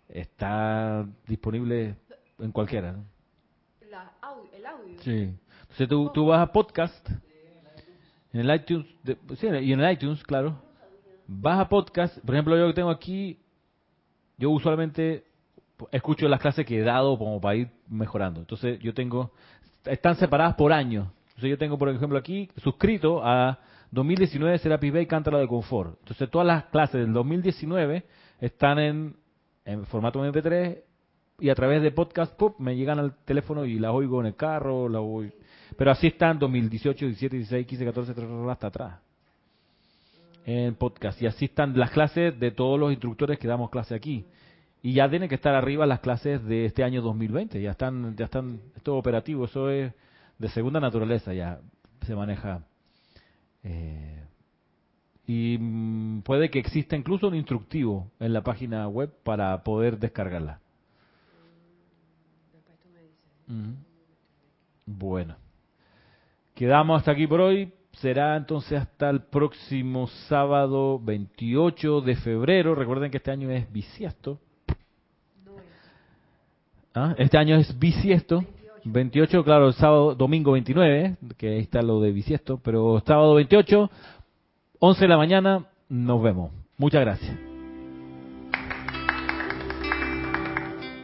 S1: está disponible en cualquiera. Sí. Entonces tú, tú vas a podcast, en el iTunes, de- sí, y en el iTunes, claro. Vas a podcast, por ejemplo, yo que tengo aquí, yo usualmente escucho las clases que he dado como para ir mejorando. Entonces yo tengo, están separadas por año. Entonces yo tengo, por ejemplo, aquí suscrito a 2019 Serapis Bay Cántaro de Confort. Entonces todas las clases del 2019 están en, en formato MP3 y a través de podcast pop me llegan al teléfono y las oigo en el carro, la voy. Pero así están 2018, 17, 16, 15, 14, 13, hasta atrás. En podcast. Y así están las clases de todos los instructores que damos clase aquí. Y ya tienen que estar arriba las clases de este año 2020. Ya están, ya están, es operativo. Eso es de segunda naturaleza. Ya se maneja Eh, y mm, puede que exista incluso un instructivo en la página web para poder descargarla. Bueno, quedamos hasta aquí por hoy. Será entonces hasta el próximo sábado 28 de febrero. Recuerden que este año es bisiesto. ¿Ah? Este año es bisiesto. 28, claro, sábado, domingo 29, que ahí está lo de bisiesto, pero sábado 28, 11 de la mañana, nos vemos. Muchas gracias.